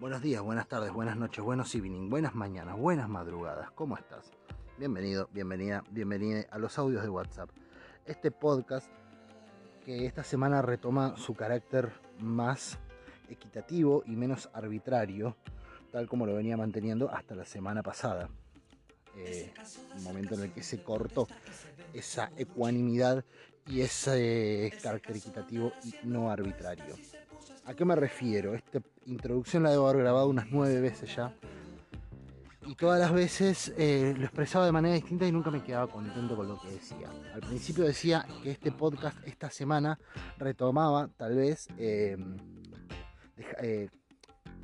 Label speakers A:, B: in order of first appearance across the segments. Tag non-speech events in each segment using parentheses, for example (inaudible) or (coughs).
A: Buenos días, buenas tardes, buenas noches, buenos evening, buenas mañanas, buenas madrugadas. ¿Cómo estás? Bienvenido, bienvenida, bienvenida a los audios de WhatsApp. Este podcast que esta semana retoma su carácter más equitativo y menos arbitrario, tal como lo venía manteniendo hasta la semana pasada. Eh, un momento en el que se cortó esa ecuanimidad y ese carácter equitativo y no arbitrario. ¿A qué me refiero? Esta introducción la debo haber grabado unas nueve veces ya. Y todas las veces eh, lo expresaba de manera distinta y nunca me quedaba contento con lo que decía. Al principio decía que este podcast esta semana retomaba tal vez eh, eh,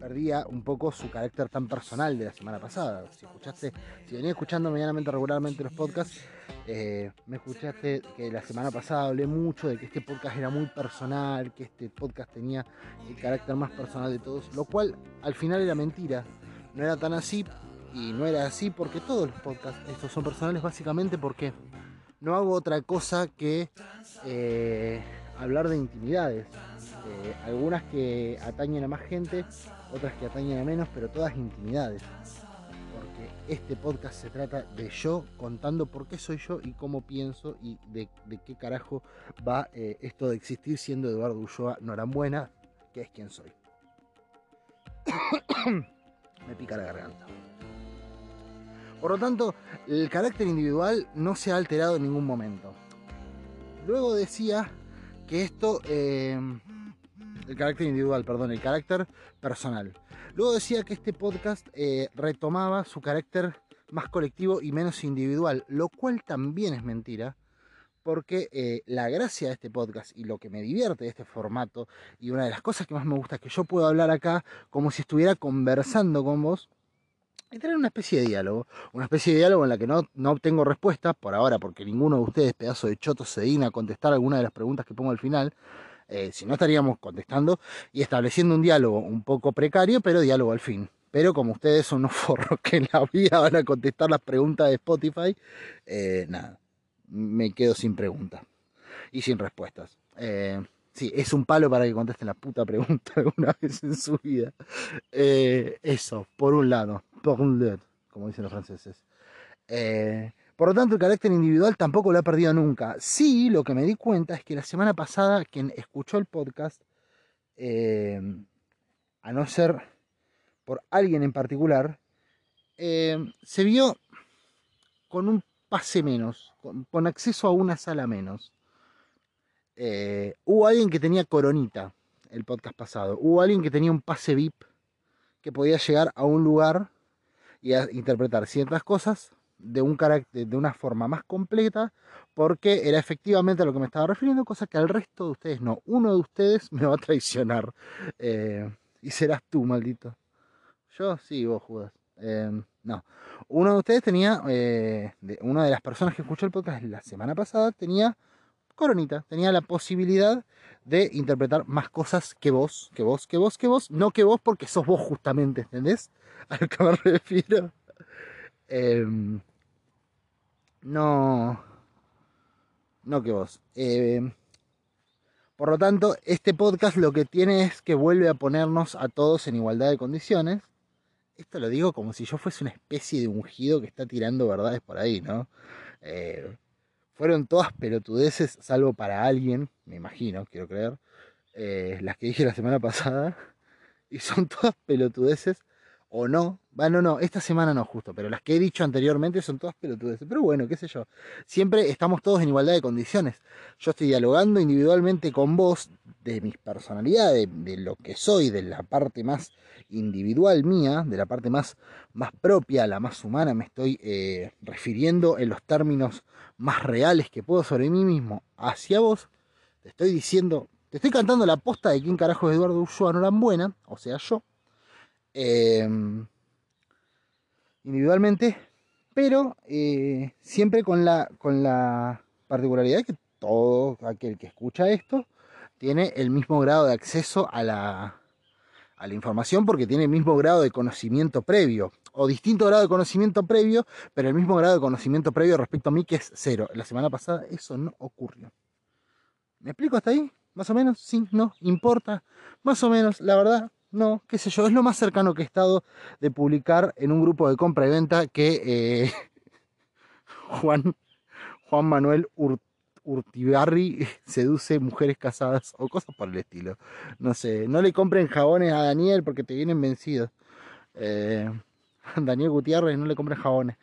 A: perdía un poco su carácter tan personal de la semana pasada. Si escuchaste, si venía escuchando medianamente regularmente los podcasts, eh, me escuchaste que la semana pasada hablé mucho de que este podcast era muy personal, que este podcast tenía el carácter más personal de todos, lo cual al final era mentira. No era tan así y no era así porque todos los podcasts estos son personales básicamente porque no hago otra cosa que eh, hablar de intimidades. Eh, algunas que atañen a más gente, otras que atañen a menos, pero todas intimidades. Este podcast se trata de yo contando por qué soy yo y cómo pienso y de, qué carajo va eh, esto de existir siendo Eduardo Ulloa Norambuena, que es quien soy. (coughs) Me pica la garganta. Por lo tanto, el carácter individual no se ha alterado en ningún momento. Luego decía que esto eh, el carácter individual, perdón, el carácter personal. Luego decía que este podcast eh, retomaba su carácter más colectivo y menos individual, lo cual también es mentira, porque eh, la gracia de este podcast y lo que me divierte de este formato y una de las cosas que más me gusta es que yo puedo hablar acá como si estuviera conversando con vos y tener una especie de diálogo, una especie de diálogo en la que no, no obtengo respuestas por ahora, porque ninguno de ustedes, pedazo de choto, se digna a contestar alguna de las preguntas que pongo al final, eh, si no estaríamos contestando y estableciendo un diálogo un poco precario, pero diálogo al fin. Pero como ustedes son unos (laughs) forros que en la vida van a contestar las preguntas de Spotify, eh, nada, me quedo sin preguntas y sin respuestas. Eh, sí, es un palo para que contesten la puta pregunta (laughs) alguna vez en su vida. eso, por un lado, por un lado, como dicen los franceses. Por lo tanto, el carácter individual tampoco lo ha perdido nunca. Sí, lo que me di cuenta es que la semana pasada quien escuchó el podcast, eh, a no ser por alguien en particular, eh, se vio con un pase menos, con, acceso a una sala menos. Eh, hubo alguien que tenía coronita el podcast pasado, hubo alguien que tenía un pase VIP que podía llegar a un lugar y a interpretar ciertas cosas de, un de una forma más completa, porque era efectivamente a lo que me estaba refiriendo, cosa que al resto de ustedes no. Uno de ustedes (laughs) me va a traicionar. Eh, y serás tú, maldito. Yo sí, vos, Judas. Eh, no. Uno de ustedes tenía, eh, una de las personas que escuchó el podcast la semana pasada, tenía coronita, tenía la posibilidad de interpretar más cosas que vos, que vos, que vos, que vos, no que vos porque sos vos justamente, ¿entendés? A lo que me (laughs) refiero. Em, no. No que vos. Em, por lo tanto, este podcast lo que tiene es que vuelve a ponernos a todos en igualdad de condiciones. Esto lo digo como si yo fuese una especie de ungido que está tirando verdades por ahí, ¿no? Eh, fueron todas pelotudeces, salvo para alguien, me imagino, quiero creer, eh, las que dije la semana pasada. Y son todas pelotudeces o no. Bueno, no, esta semana no justo, pero las que he dicho anteriormente son todas pelotudes. Pero bueno, qué sé yo. Siempre estamos todos en igualdad de condiciones. Yo estoy dialogando individualmente con vos de mis personalidades, de, lo que soy, de la parte más individual mía, de la parte más, más propia, la más humana. Me estoy eh, refiriendo en los términos más reales que puedo sobre mí mismo hacia vos. Te estoy diciendo, te estoy cantando la posta de quién carajo es Eduardo Ulloa Norambuena, o sea, yo Em, individualmente, pero eh, siempre con la, con la particularidad que todo aquel que escucha esto tiene el mismo grado de acceso a la, a la información porque tiene el mismo grado de conocimiento previo o distinto grado de conocimiento previo, pero el mismo grado de conocimiento previo respecto a mí que es cero. La semana pasada eso no ocurrió. ¿Me explico hasta ahí? Más o menos, sí, no, importa. Más o menos, la verdad, no, qué sé yo, es lo más cercano que he estado de publicar en un grupo de compra y venta que eh, (laughs) Juan, Juan Manuel Urtibarri seduce mujeres casadas o cosas por el estilo. No sé, no le compren jabones a Daniel porque te vienen vencidos. Eh, (laughs) Daniel Gutiérrez, no le compren jabones.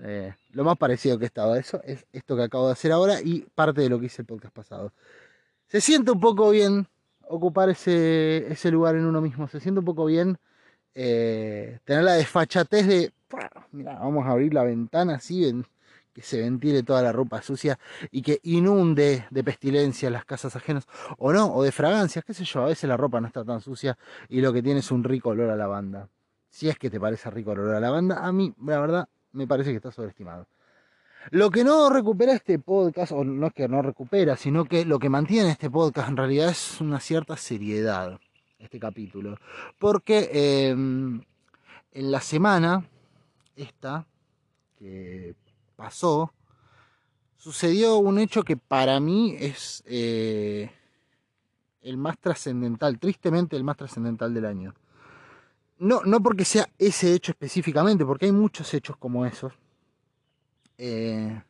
A: Eh, lo más parecido que he estado a eso es esto que acabo de hacer ahora y parte de lo que hice el podcast pasado. Se siente un poco bien ocupar ese, ese lugar en uno mismo, se siente un poco bien eh, tener la desfachatez de, mira, vamos a abrir la ventana así, que se ventile toda la ropa sucia y que inunde de pestilencia las casas ajenas, o no, o de fragancias, qué sé yo, a veces la ropa no está tan sucia y lo que tiene es un rico olor a lavanda. Si es que te parece rico olor a lavanda, a mí, la verdad, me parece que está sobreestimado. Lo que no recupera este podcast, o no es que no recupera, sino que lo que mantiene este podcast en realidad es una cierta seriedad, este capítulo. Porque em, en la semana, esta, que pasó, sucedió un hecho que para mí es eh, el más trascendental, tristemente el más trascendental del año no, no porque sea ese hecho específicamente, porque hay muchos hechos como esos, eh,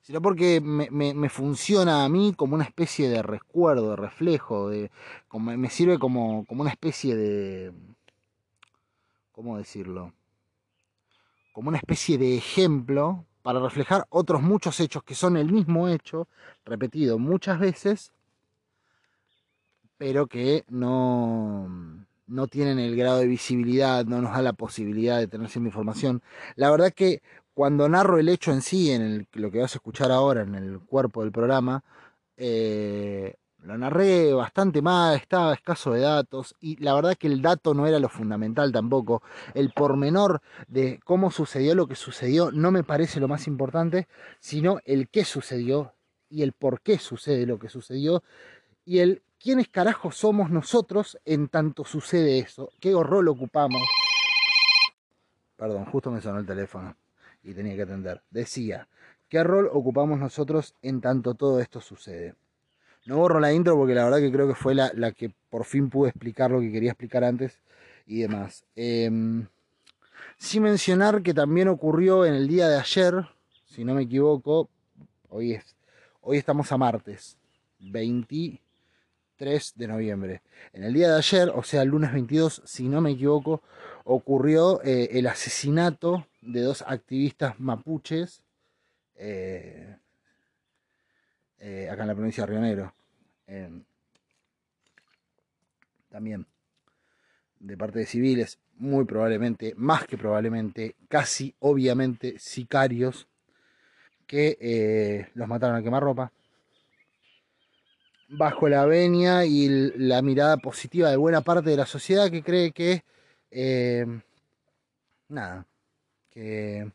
A: sino porque me, funciona a mí como una especie de recuerdo, de reflejo, de, como, me sirve como, como una especie de, ¿cómo decirlo? Como una especie de ejemplo para reflejar otros muchos hechos que son el mismo hecho, repetido muchas veces, pero que no no tienen el grado de visibilidad, no nos da la posibilidad de tener cierta información. La verdad que cuando narro el hecho en sí, en lo que vas a escuchar ahora, en el cuerpo del programa, eh, lo narré bastante mal, estaba escaso de datos y la verdad que el dato no era lo fundamental tampoco. El pormenor de cómo sucedió lo que sucedió no me parece lo más importante, sino el qué sucedió y el por qué sucede lo que sucedió y el quiénes carajos somos nosotros en tanto sucede eso, qué rol ocupamos. Perdón, justo me sonó el teléfono y tenía que atender. Decía, ¿qué rol ocupamos nosotros en tanto todo esto sucede? No borro la intro porque la verdad que creo que fue la, que por fin pude explicar lo que quería explicar antes y demás. Eh, sin mencionar que también ocurrió en el día de ayer, si no me equivoco, hoy es, hoy estamos a martes, 20 3 de noviembre. En el día de ayer, o sea, el lunes 22, si no me equivoco, ocurrió eh, el asesinato de dos activistas mapuches eh, eh, acá en la provincia de Río Negro. también de parte de civiles, muy probablemente, más que probablemente, casi obviamente sicarios que los mataron a quemar ropa bajo la venia y la mirada positiva de buena parte de la sociedad que cree que, eh, nada, que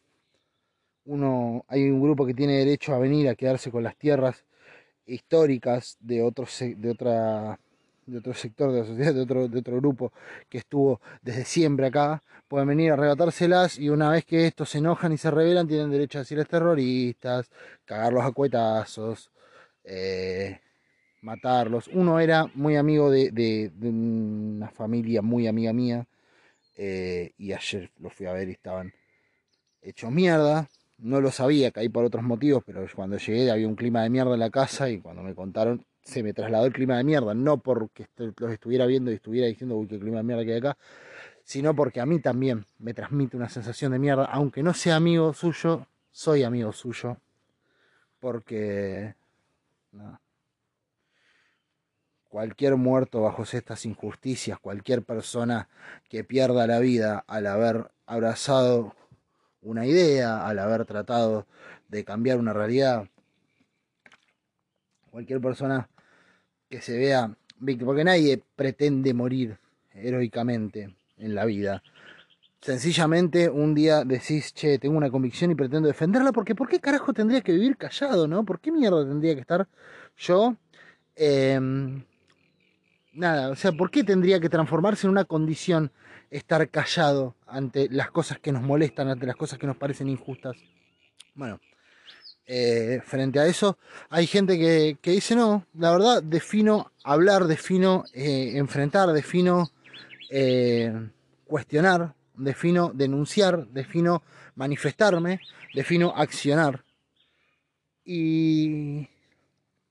A: uno, hay un grupo que tiene derecho a venir a quedarse con las tierras históricas de otro, de otra de otro sector de la sociedad, de otro, de otro grupo que estuvo desde siempre acá, pueden venir a arrebatárselas y una vez que estos se enojan y se rebelan, tienen derecho a decirles terroristas, cagarlos a cuetazos, eh, matarlos. Uno era muy amigo de, una familia muy amiga mía eh, y ayer los fui a ver y estaban hechos mierda. No lo sabía, caí por otros motivos, pero cuando llegué había un clima de mierda en la casa y cuando me contaron se me trasladó el clima de mierda, no porque los estuviera viendo y estuviera diciendo, uy, qué clima de mierda que hay acá, sino porque a mí también me transmite una sensación de mierda, aunque no sea amigo suyo, soy amigo suyo, porque... Cualquier muerto bajo estas injusticias, cualquier persona que pierda la vida al haber abrazado una idea, al haber tratado de cambiar una realidad, cualquier persona que se vea víctima, porque nadie pretende morir heroicamente en la vida. Sencillamente un día decís, che, tengo una convicción y pretendo defenderla, porque ¿por qué carajo tendría que vivir callado, no? ¿Por qué mierda tendría que estar yo em, nada, o sea, ¿por qué tendría que transformarse en una condición estar callado ante las cosas que nos molestan, ante las cosas que nos parecen injustas? Bueno, eh, frente a eso, hay gente que, dice, no, la verdad, defino hablar, defino eh, enfrentar, defino eh, cuestionar, defino denunciar, defino manifestarme, defino accionar. Y,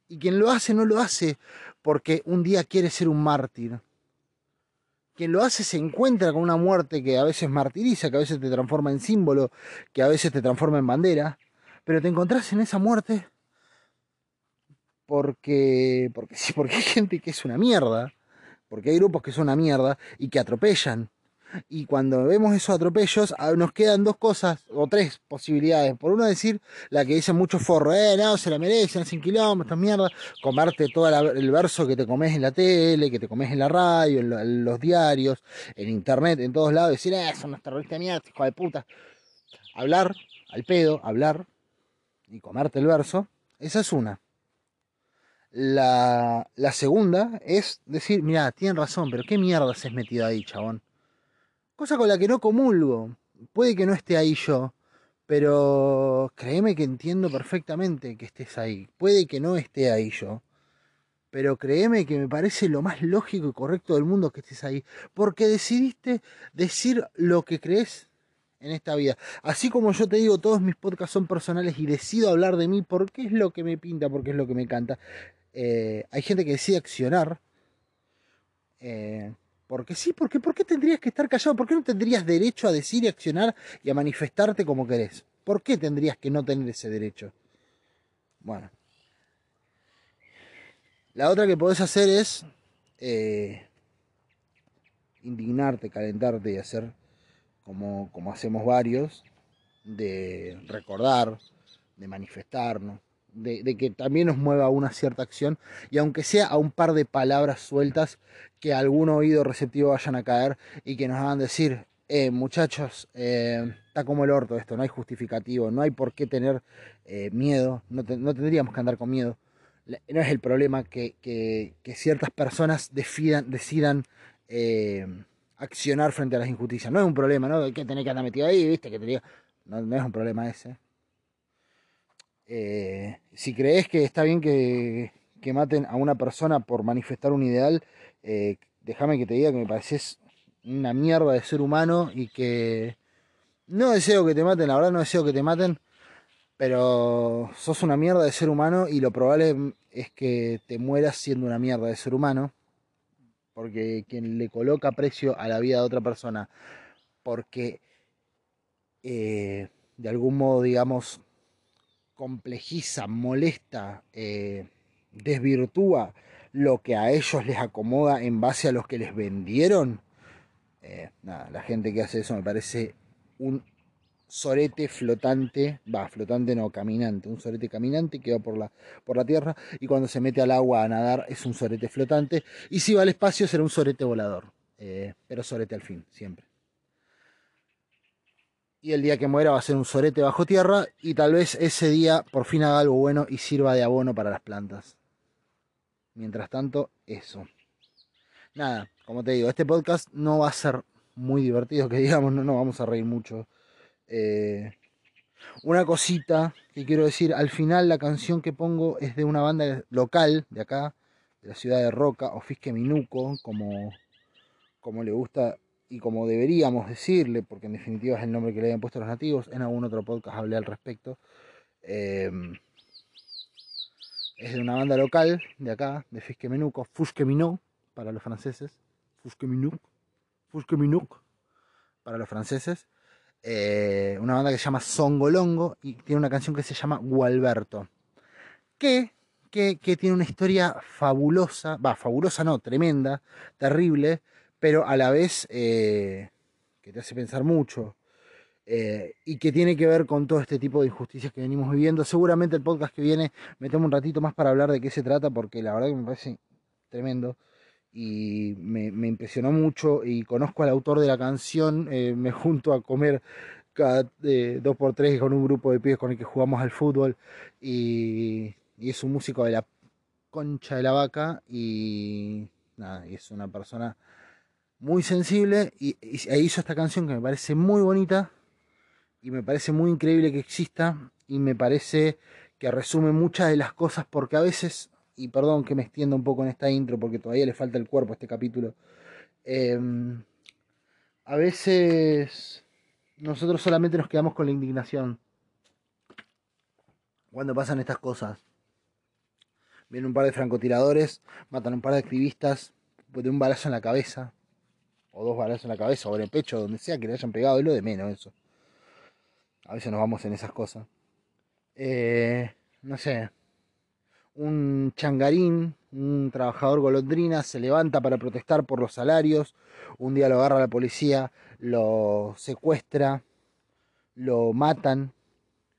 A: y quien lo hace no lo hace porque un día quiere ser un mártir. Quien lo hace se encuentra con una muerte que a veces martiriza, que a veces te transforma en símbolo, que a veces te transforma en bandera, pero te encontrás en esa muerte porque, porque sí, porque hay gente que es una mierda, porque hay grupos que son una mierda y que atropellan. Y cuando vemos esos atropellos, nos quedan dos cosas o tres posibilidades. Por uno decir la que dice mucho forro, eh, no, se la merecen, hacen kilómetros, mierda. Comerte todo el verso que te comes en la tele, que te comes en la radio, en, los diarios, en internet, en todos lados. Decir, eh, son unos terroristas mierda, hijo de puta. Hablar, al pedo, hablar y comerte el verso. Esa es una. La, la segunda es decir, mira, tienen razón, pero qué mierda se has metido ahí, chabón. Cosa con la que no comulgo. Puede que no esté ahí yo, pero créeme que entiendo perfectamente que estés ahí. Puede que no esté ahí yo, pero créeme que me parece lo más lógico y correcto del mundo que estés ahí, porque decidiste decir lo que crees en esta vida. Así como yo te digo, todos mis podcasts son personales y decido hablar de mí porque es lo que me pinta, porque es lo que me encanta. Eh, hay gente que decide accionar. Eh, porque sí, porque ¿por qué tendrías que estar callado? ¿Por qué no tendrías derecho a decir y accionar y a manifestarte como querés? ¿Por qué tendrías que no tener ese derecho? Bueno. La otra que podés hacer es eh, indignarte, calentarte y hacer como, como hacemos varios, de recordar, de manifestarnos, de, que también nos mueva una cierta acción y aunque sea a un par de palabras sueltas que algún oído receptivo vayan a caer y que nos hagan decir, eh, muchachos, eh, está como el orto esto, no hay justificativo, no hay por qué tener eh, miedo, no, tendríamos que andar con miedo. No es el problema que, que, ciertas personas decidan, decidan accionar frente a las injusticias. No es un problema, ¿no? Que tener que andar metido ahí, ¿viste? Que te no, no es un problema ese. Eh, si crees que está bien que, maten a una persona por manifestar un ideal, eh, déjame que te diga que me pareces una mierda de ser humano y que no deseo que te maten, la verdad no deseo que te maten, pero sos una mierda de ser humano y lo probable es que te mueras siendo una mierda de ser humano, porque quien le coloca precio a la vida de otra persona, porque eh, de algún modo, digamos, complejiza, molesta, eh, desvirtúa lo que a ellos les acomoda en base a los que les vendieron, eh, nada, la gente que hace eso me parece un sorete flotante, va, flotante no, caminante, un sorete caminante que va por la, por la tierra y cuando se mete al agua a nadar es un sorete flotante y si va al espacio será un sorete volador, eh, pero sorete al fin, siempre y el día que muera va a ser un sorete bajo tierra y tal vez ese día por fin haga algo bueno y sirva de abono para las plantas. Mientras tanto, eso. Nada, como te digo, este podcast no va a ser muy divertido, que (laughs) digamos, no nos vamos a reír mucho. Eh, una cosita que quiero decir, al final la canción que pongo es de una banda local de acá, de la ciudad de Roca, o Fisque Minuco, como, como le gusta y como deberíamos decirle, porque en definitiva es el nombre que le habían puesto los nativos, en algún otro podcast hablé al respecto. Em, es de una banda local de acá, de Fisquemenuco, Fusqueminot para los franceses, Fusqueminuk, Fusqueminuk para los franceses. Eh, una banda que se llama Songolongo y tiene una canción que se llama Gualberto, que, que, que tiene una historia fabulosa, va, fabulosa no, tremenda, terrible, pero a la vez eh, que te hace pensar mucho eh, y que tiene que ver con todo este tipo de injusticias que venimos viviendo. Seguramente el podcast que viene me tomo un ratito más para hablar de qué se trata, porque la verdad que me parece tremendo y me, impresionó mucho y conozco al autor de la canción, eh, me junto a comer cada dos por tres con un grupo de pibes con el que jugamos al fútbol y, y es un músico de la concha de la vaca y nada, y es una persona muy sensible y, e hizo esta canción que me parece muy bonita y me parece muy increíble que exista y me parece que resume muchas de las cosas porque a veces, y perdón que me extienda un poco en esta intro porque todavía le falta el cuerpo a este capítulo, em, a veces nosotros solamente nos quedamos con la indignación cuando pasan estas cosas. Vienen un par de francotiradores, matan un par de activistas de un balazo en la cabeza, o dos balazos en la cabeza, o en el pecho, donde sea que le hayan pegado, es lo de menos eso. A veces nos vamos en esas cosas. Eh, no sé, un changarín, un trabajador golondrina, se levanta para protestar por los salarios, un día lo agarra la policía, lo secuestra, lo matan,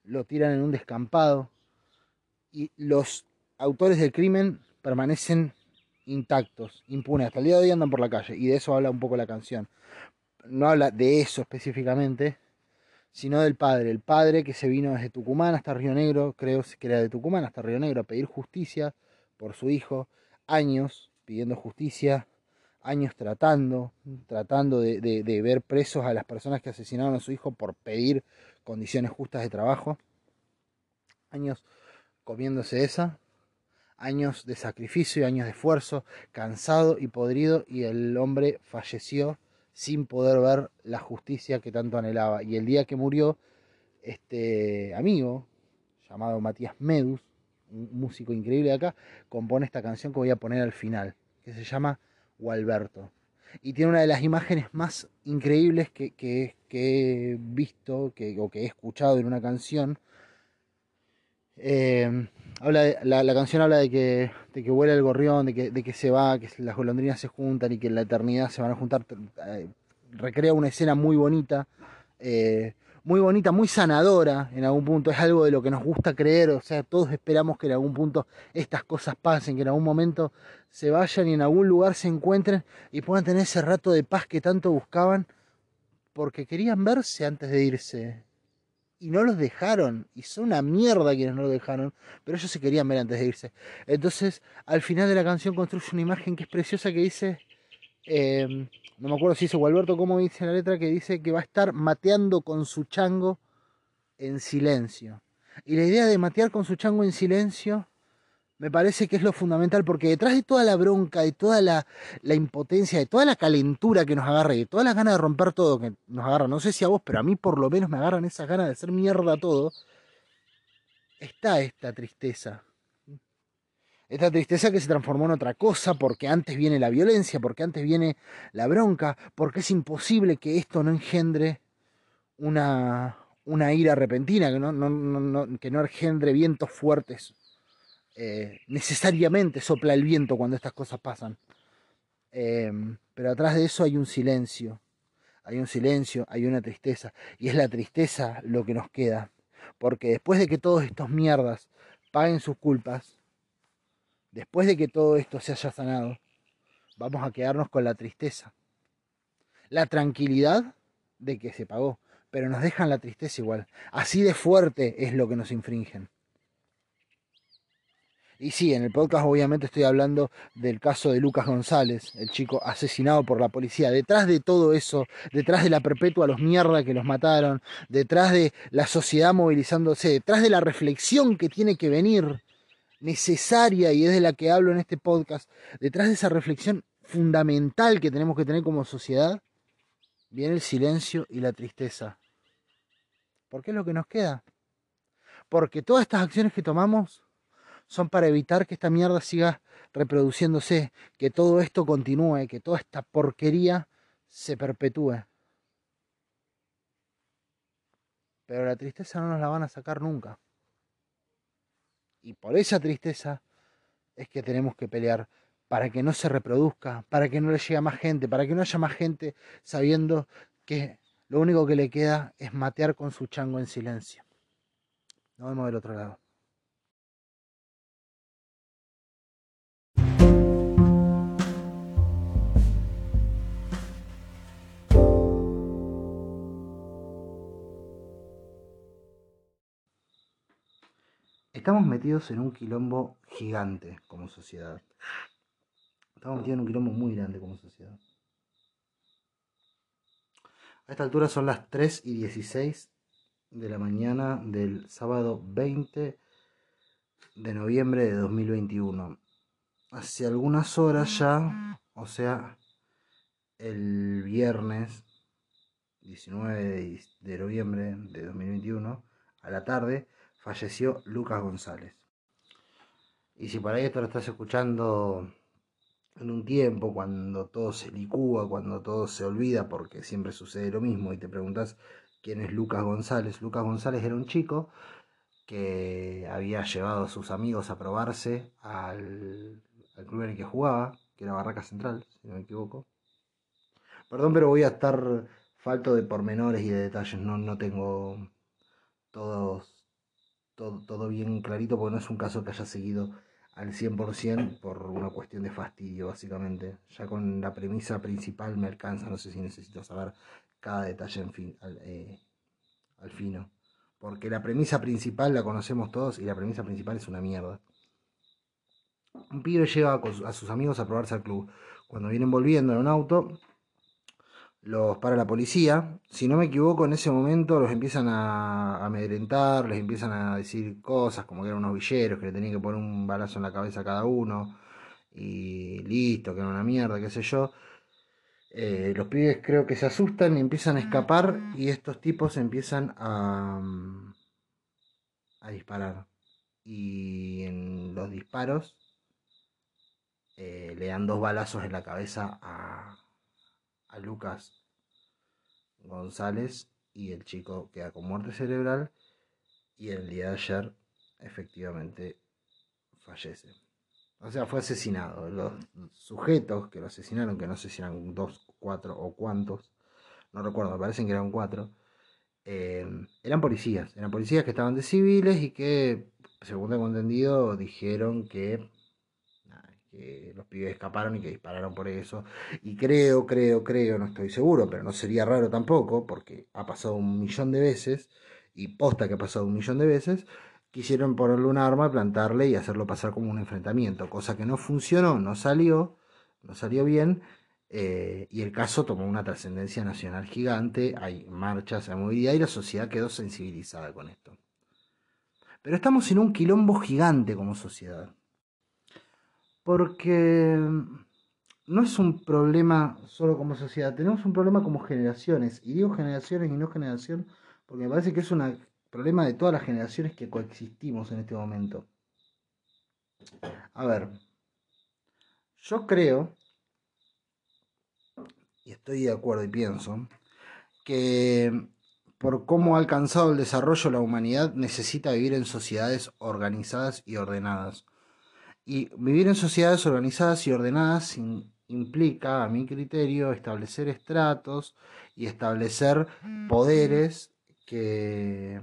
A: lo tiran en un descampado y los autores del crimen permanecen intactos, impunes, hasta el día de hoy andan por la calle y de eso habla un poco la canción. No habla de eso específicamente, sino del padre. El padre que se vino desde Tucumán hasta Río Negro, creo que era de Tucumán hasta Río Negro, a pedir justicia por su hijo, años pidiendo justicia, años tratando, tratando de, ver presos a las personas que asesinaron a su hijo por pedir condiciones justas de trabajo, años comiéndose esa, años de sacrificio y años de esfuerzo, cansado y podrido, y el hombre falleció sin poder ver la justicia que tanto anhelaba. Y el día que murió, este amigo, llamado Matías Medus, un músico increíble de acá, compone esta canción que voy a poner al final, que se llama Gualberto. Y tiene una de las imágenes más increíbles que, que, he visto que, o que he escuchado en una canción. Eh, habla la, canción habla de que, de que vuela el gorrión, de que, de que se va, que las golondrinas se juntan y que en la eternidad se van a juntar. Eh, recrea una escena muy bonita, eh, muy bonita, muy sanadora en algún punto. Es algo de lo que nos gusta creer, o sea, todos esperamos que en algún punto estas cosas pasen, que en algún momento se vayan y en algún lugar se encuentren y puedan tener ese rato de paz que tanto buscaban porque querían verse antes de irse y no los dejaron. Y son una mierda quienes no lo dejaron. Pero ellos se querían ver antes de irse. Entonces, al final de la canción construye una imagen que es preciosa que dice. Em, no me acuerdo si dice Gualberto cómo dice la letra que dice que va a estar mateando con su chango en silencio. Y la idea de matear con su chango en silencio me parece que es lo fundamental, porque detrás de toda la bronca, de toda la, impotencia, de toda la calentura que nos agarra, y de todas las ganas de romper todo que nos agarra, no sé si a vos, pero a mí por lo menos me agarran esas ganas de hacer mierda todo, está esta tristeza. Esta tristeza que se transformó en otra cosa, porque antes viene la violencia, porque antes viene la bronca, porque es imposible que esto no engendre una, una ira repentina, que no, que no engendre vientos fuertes eh, necesariamente sopla el viento cuando estas cosas pasan. Em, pero atrás de eso hay un silencio, hay un silencio, hay una tristeza. Y es la tristeza lo que nos queda. Porque después de que todos estos mierdas paguen sus culpas, después de que todo esto se haya sanado, vamos a quedarnos con la tristeza. La tranquilidad de que se pagó, pero nos dejan la tristeza igual. Así de fuerte es lo que nos infringen. Y sí, en el podcast obviamente estoy hablando del caso de Lucas González, el chico asesinado por la policía. Detrás de todo eso, detrás de la perpetua, los mierda que los mataron, detrás de la sociedad movilizándose, detrás de la reflexión que tiene que venir necesaria y es de la que hablo en este podcast, detrás de esa reflexión fundamental que tenemos que tener como sociedad, viene el silencio y la tristeza. ¿Por qué es lo que nos queda? Porque todas estas acciones que tomamos son para evitar que esta mierda siga reproduciéndose, que todo esto continúe, que toda esta porquería se perpetúe. Pero la tristeza no nos la van a sacar nunca. Y por esa tristeza es que tenemos que pelear para que no se reproduzca, para que no le llegue a más gente, para que no haya más gente sabiendo que lo único que le queda es matear con su chango en silencio. Nos vemos del otro lado. Estamos metidos en un quilombo gigante como sociedad. Estamos metidos en un quilombo muy grande como sociedad. A esta altura son las 3 y 16 de la mañana del sábado 20 de noviembre de 2021. Hace algunas horas ya, o sea, el viernes 19 de noviembre de 2021, a la tarde, falleció Lucas González. Y si por ahí esto lo estás escuchando en un tiempo, cuando todo se licúa, cuando todo se olvida, porque siempre sucede lo mismo, y te preguntas quién es Lucas González. Lucas González era un chico que había llevado a sus amigos a probarse al, club en el que jugaba, que era Barraca Central, si no me equivoco. Perdón, pero voy a estar falto de pormenores y de detalles, no, no tengo todos, todo, bien clarito, porque no es un caso que haya seguido al 100% por una cuestión de fastidio, básicamente. Ya con la premisa principal me alcanza, no sé si necesito saber cada detalle fin, al, eh, al fino. Porque la premisa principal la conocemos todos y la premisa principal es una mierda. Un pibe lleva a sus amigos a probarse al club. Cuando vienen volviendo en un auto, los para la policía. Si no me equivoco, en ese momento los empiezan a amedrentar, les empiezan a decir cosas como que eran unos villeros, que le tenían que poner un balazo en la cabeza a cada uno. Y listo, que era una mierda, qué sé yo. Eh, los pibes creo que se asustan y empiezan a escapar y estos tipos empiezan a, a disparar. Y en los disparos eh, le dan dos balazos en la cabeza a, a Lucas González y el chico queda con muerte cerebral y el día de ayer efectivamente fallece. O sea, fue asesinado. Los sujetos que lo asesinaron, que no sé si eran dos, cuatro o cuántos, no recuerdo, me parecen que eran cuatro, eh, eran policías. Eran policías que estaban de civiles y que, según tengo entendido, dijeron que los pibes escaparon y que dispararon por eso. Y creo, creo, creo, no estoy seguro, pero no sería raro tampoco, porque ha pasado un millón de veces, y posta que ha pasado un millón de veces, quisieron ponerle un arma, plantarle y hacerlo pasar como un enfrentamiento, cosa que no funcionó, no salió, no salió bien. Eh, y el caso tomó una trascendencia nacional gigante, hay marchas, hay movilidad y la sociedad quedó sensibilizada con esto. Pero estamos en un quilombo gigante como sociedad porque no es un problema solo como sociedad, tenemos un problema como generaciones, y digo generaciones y no generación, porque me parece que es un problema de todas las generaciones que coexistimos en este momento. A ver, yo creo, y estoy de acuerdo y pienso, que por cómo ha alcanzado el desarrollo la humanidad necesita vivir en sociedades organizadas y ordenadas y vivir en sociedades organizadas y ordenadas implica, a mi criterio, establecer estratos y establecer poderes que,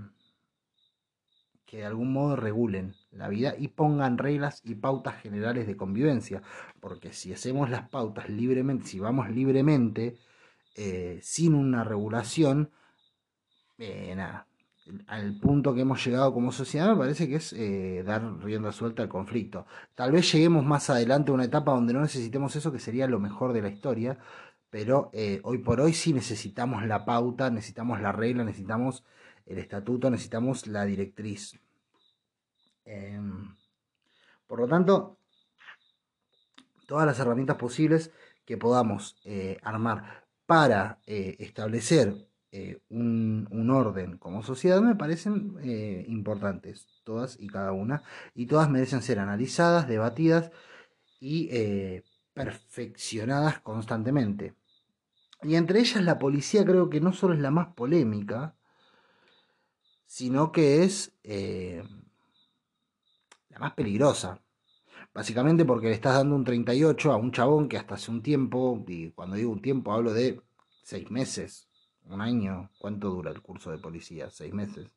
A: que de algún modo regulen la vida y pongan reglas y pautas generales de convivencia. Porque si hacemos las pautas libremente, si vamos libremente, eh, sin una regulación, eh, nada, al punto que hemos llegado como sociedad, me parece que es eh, dar rienda suelta al conflicto. Tal vez lleguemos más adelante a una etapa donde no necesitemos eso, que sería lo mejor de la historia, pero eh, hoy por hoy sí necesitamos la pauta, necesitamos la regla, necesitamos el estatuto, necesitamos la directriz. Em, por lo tanto, todas las herramientas posibles que podamos eh, armar para establecer eh, un, orden como sociedad me parecen eh, importantes, todas y cada una, y todas merecen ser analizadas, debatidas y eh, perfeccionadas constantemente. Y entre ellas la policía creo que no solo es la más polémica, sino que es la más peligrosa. Básicamente porque le estás dando un 38 a un chabón que hasta hace un tiempo, y cuando digo un tiempo hablo de seis meses, un año, ¿cuánto dura el curso de policía? ¿Seis meses?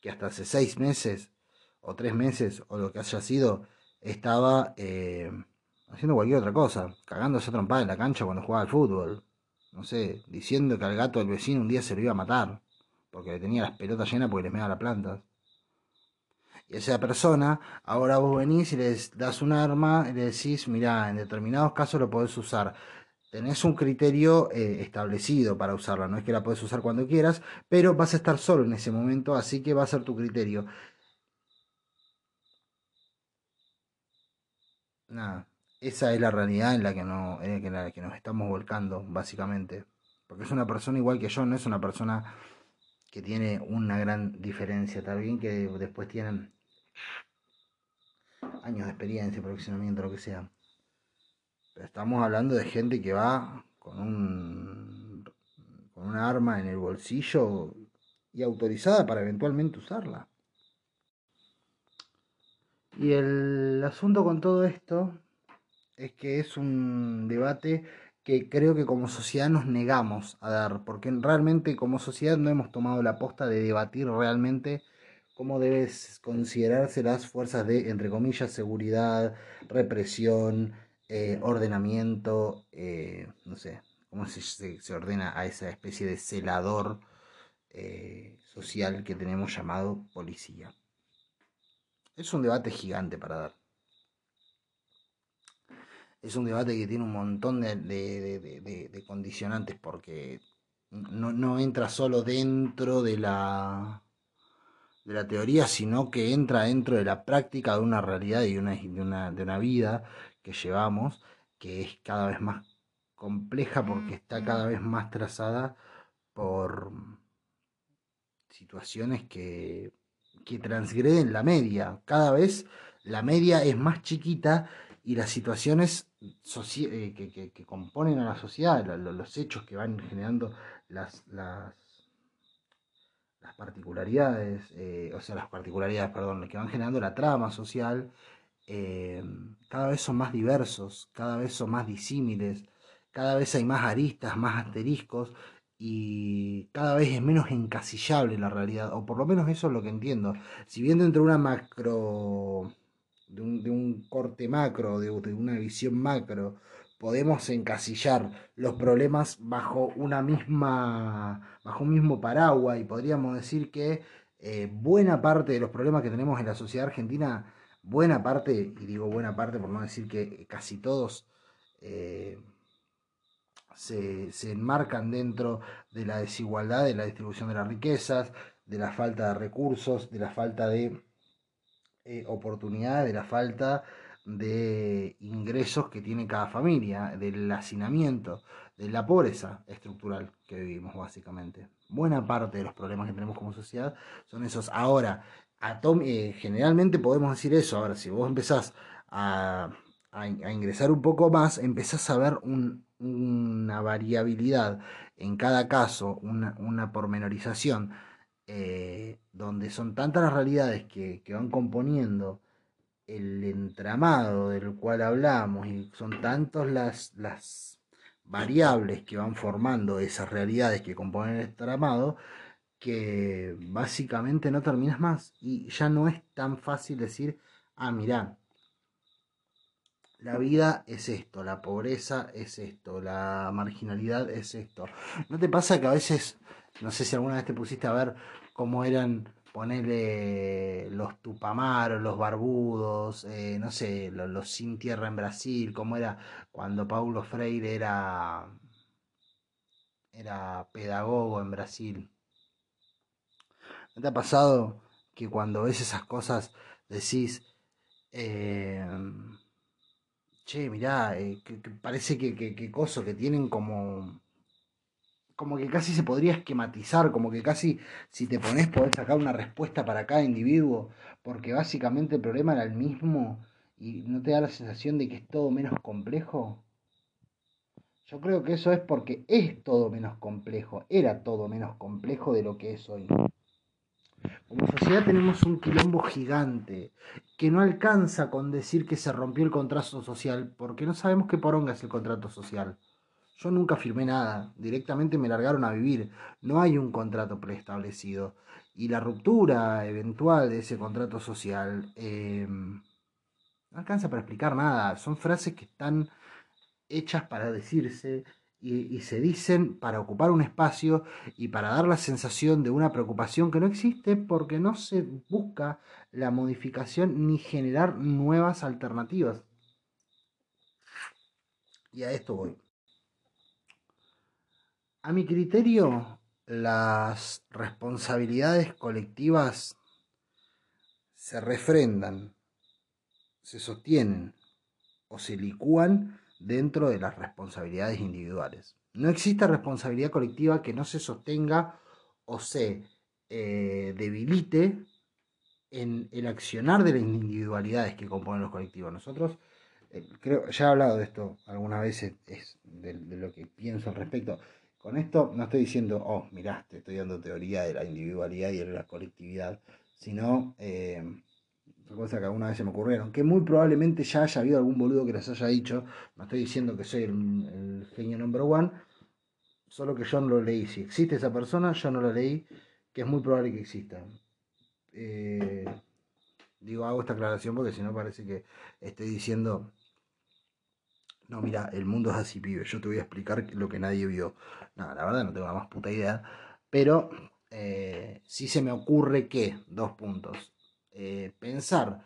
A: Que hasta hace seis meses o tres meses o lo que haya sido, estaba eh, haciendo cualquier otra cosa, cagándose a trompada en la cancha cuando jugaba al fútbol, no sé, diciendo que al gato del vecino un día se lo iba a matar, porque le tenía las pelotas llenas porque les mea las plantas. Y esa persona, ahora vos venís y les das un arma y le decís, mira, en determinados casos lo podés usar tenés un criterio eh, establecido para usarla, no es que la puedes usar cuando quieras, pero vas a estar solo en ese momento, así que va a ser tu criterio. Nada, esa es la realidad en la que, no, en la que nos estamos volcando, básicamente. porque es una persona igual que yo, no es una persona que tiene una gran diferencia, está bien que después tienen años de experiencia, profesionamiento, lo que sea. Estamos hablando de gente que va con un con una arma en el bolsillo y autorizada para eventualmente usarla. Y el asunto con todo esto es que es un debate que creo que como sociedad nos negamos a dar, porque realmente como sociedad no hemos tomado la posta de debatir realmente cómo deben considerarse las fuerzas de, entre comillas, seguridad, represión, eh, ordenamiento, eh, no sé, cómo se, ordena a esa especie de celador eh, social que tenemos llamado policía. Es un debate gigante para dar. Es un debate que tiene un montón de, condicionantes porque no, entra solo dentro de la, de la teoría, sino que entra dentro de la práctica de una realidad y una, de, una, de una vida que llevamos, que es cada vez más compleja porque está cada vez más trazada por situaciones que que transgreden la media. Cada vez la media es más chiquita y las situaciones eh, que, componen a la sociedad, los, hechos que van generando las, las, particularidades, eh, o sea, las particularidades, perdón, que van generando la trama social, eh, cada vez son más diversos, cada vez son más disímiles, cada vez hay más aristas, más asteriscos, y cada vez es menos encasillable la realidad, o por lo menos eso es lo que entiendo. Si bien dentro de una macro, de un, corte macro, de, una visión macro, podemos encasillar los problemas bajo una misma, bajo un mismo paraguas y podríamos decir que eh, buena parte de los problemas que tenemos en la sociedad argentina, buena parte, y digo buena parte por no decir que casi todos, eh, se, enmarcan dentro de la desigualdad de la distribución de las riquezas, de la falta de recursos, de la falta de eh, oportunidades, de la falta de ingresos que tiene cada familia, del hacinamiento, de la pobreza estructural que vivimos básicamente. Buena parte de los problemas que tenemos como sociedad son esos. Ahora, eh, generalmente podemos decir eso. Ahora, si vos empezás a, a ingresar un poco más, empezás a ver un una variabilidad en cada caso, una, pormenorización, eh, donde son tantas las realidades que, van componiendo el entramado del cual hablamos y son tantas las, las variables que van formando esas realidades que componen el entramado, que básicamente no terminas más y ya no es tan fácil decir, ah, mirá, la vida es esto, la pobreza es esto, la marginalidad es esto. ¿No te pasa que a veces, no sé si alguna vez te pusiste a ver cómo eran ponerle los tupamaros, los barbudos, eh, no sé, los, sin tierra en Brasil, cómo era cuando Paulo Freire era, era pedagogo en Brasil. ¿No te ha pasado que cuando ves esas cosas decís, eh, che, mirá, eh, que, parece que, que, coso, que tienen como como que casi se podría esquematizar, como que casi si te pones podés sacar una respuesta para cada individuo, porque básicamente el problema era el mismo y no te da la sensación de que es todo menos complejo. Yo creo que eso es porque es todo menos complejo, era todo menos complejo de lo que es hoy. Como sociedad tenemos un quilombo gigante que no alcanza con decir que se rompió el contrato social, porque no sabemos qué poronga es el contrato social. Yo nunca firmé nada, directamente me largaron a vivir, no hay un contrato preestablecido. Y la ruptura eventual de ese contrato social eh, no alcanza para explicar nada, son frases que están hechas para decirse y, se dicen para ocupar un espacio y para dar la sensación de una preocupación que no existe porque no se busca la modificación ni generar nuevas alternativas. Y a esto voy. A mi criterio, las responsabilidades colectivas se refrendan, se sostienen o se licúan dentro de las responsabilidades individuales. No existe responsabilidad colectiva que no se sostenga o se eh, debilite en el accionar de las individualidades que componen los colectivos. Nosotros, eh, creo, ya he hablado de esto algunas veces, es de, lo que pienso al respecto. Con esto no estoy diciendo, oh, mirá, te estoy dando teoría de la individualidad y de la colectividad, sino eh, cosa que alguna vez se me ocurrieron, que muy probablemente ya haya habido algún boludo que les haya dicho, no estoy diciendo que soy el, genio number one, solo que yo no lo leí. Si existe esa persona, yo no lo leí, que es muy probable que exista. Eh, digo, hago esta aclaración porque si no parece que estoy diciendo, no, mira, el mundo es así, pibe, yo te voy a explicar lo que nadie vio. No, la verdad no tengo la más puta idea, pero eh, sí se me ocurre que, dos puntos, eh, pensar,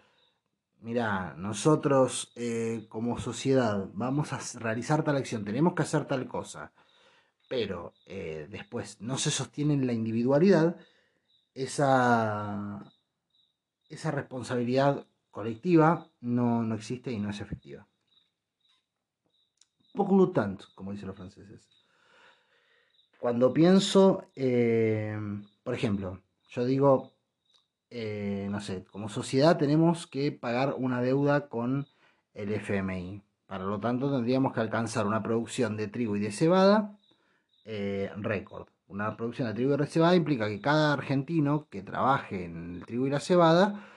A: mira, nosotros eh, como sociedad vamos a realizar tal acción, tenemos que hacer tal cosa, pero eh, después no se sostiene en la individualidad, esa, esa responsabilidad colectiva no, no existe y no es efectiva. Pour tant, como dicen los franceses. Cuando pienso, por ejemplo, yo digo, eh, no sé, como sociedad tenemos que pagar una deuda con el FMI. Para lo tanto, tendríamos que alcanzar una producción de trigo y de cebada eh, récord. Una producción de trigo y de cebada implica que cada argentino que trabaje en el trigo y la cebada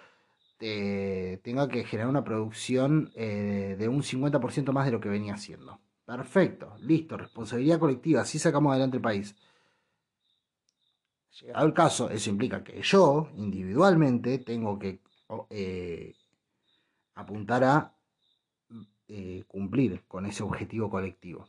A: eh, tenga que generar una producción de un 50% más de lo que venía haciendo. Perfecto, listo, responsabilidad colectiva, así sacamos adelante el país. Llegado el caso, eso implica que yo, individualmente, tengo que eh, apuntar a eh, cumplir con ese objetivo colectivo.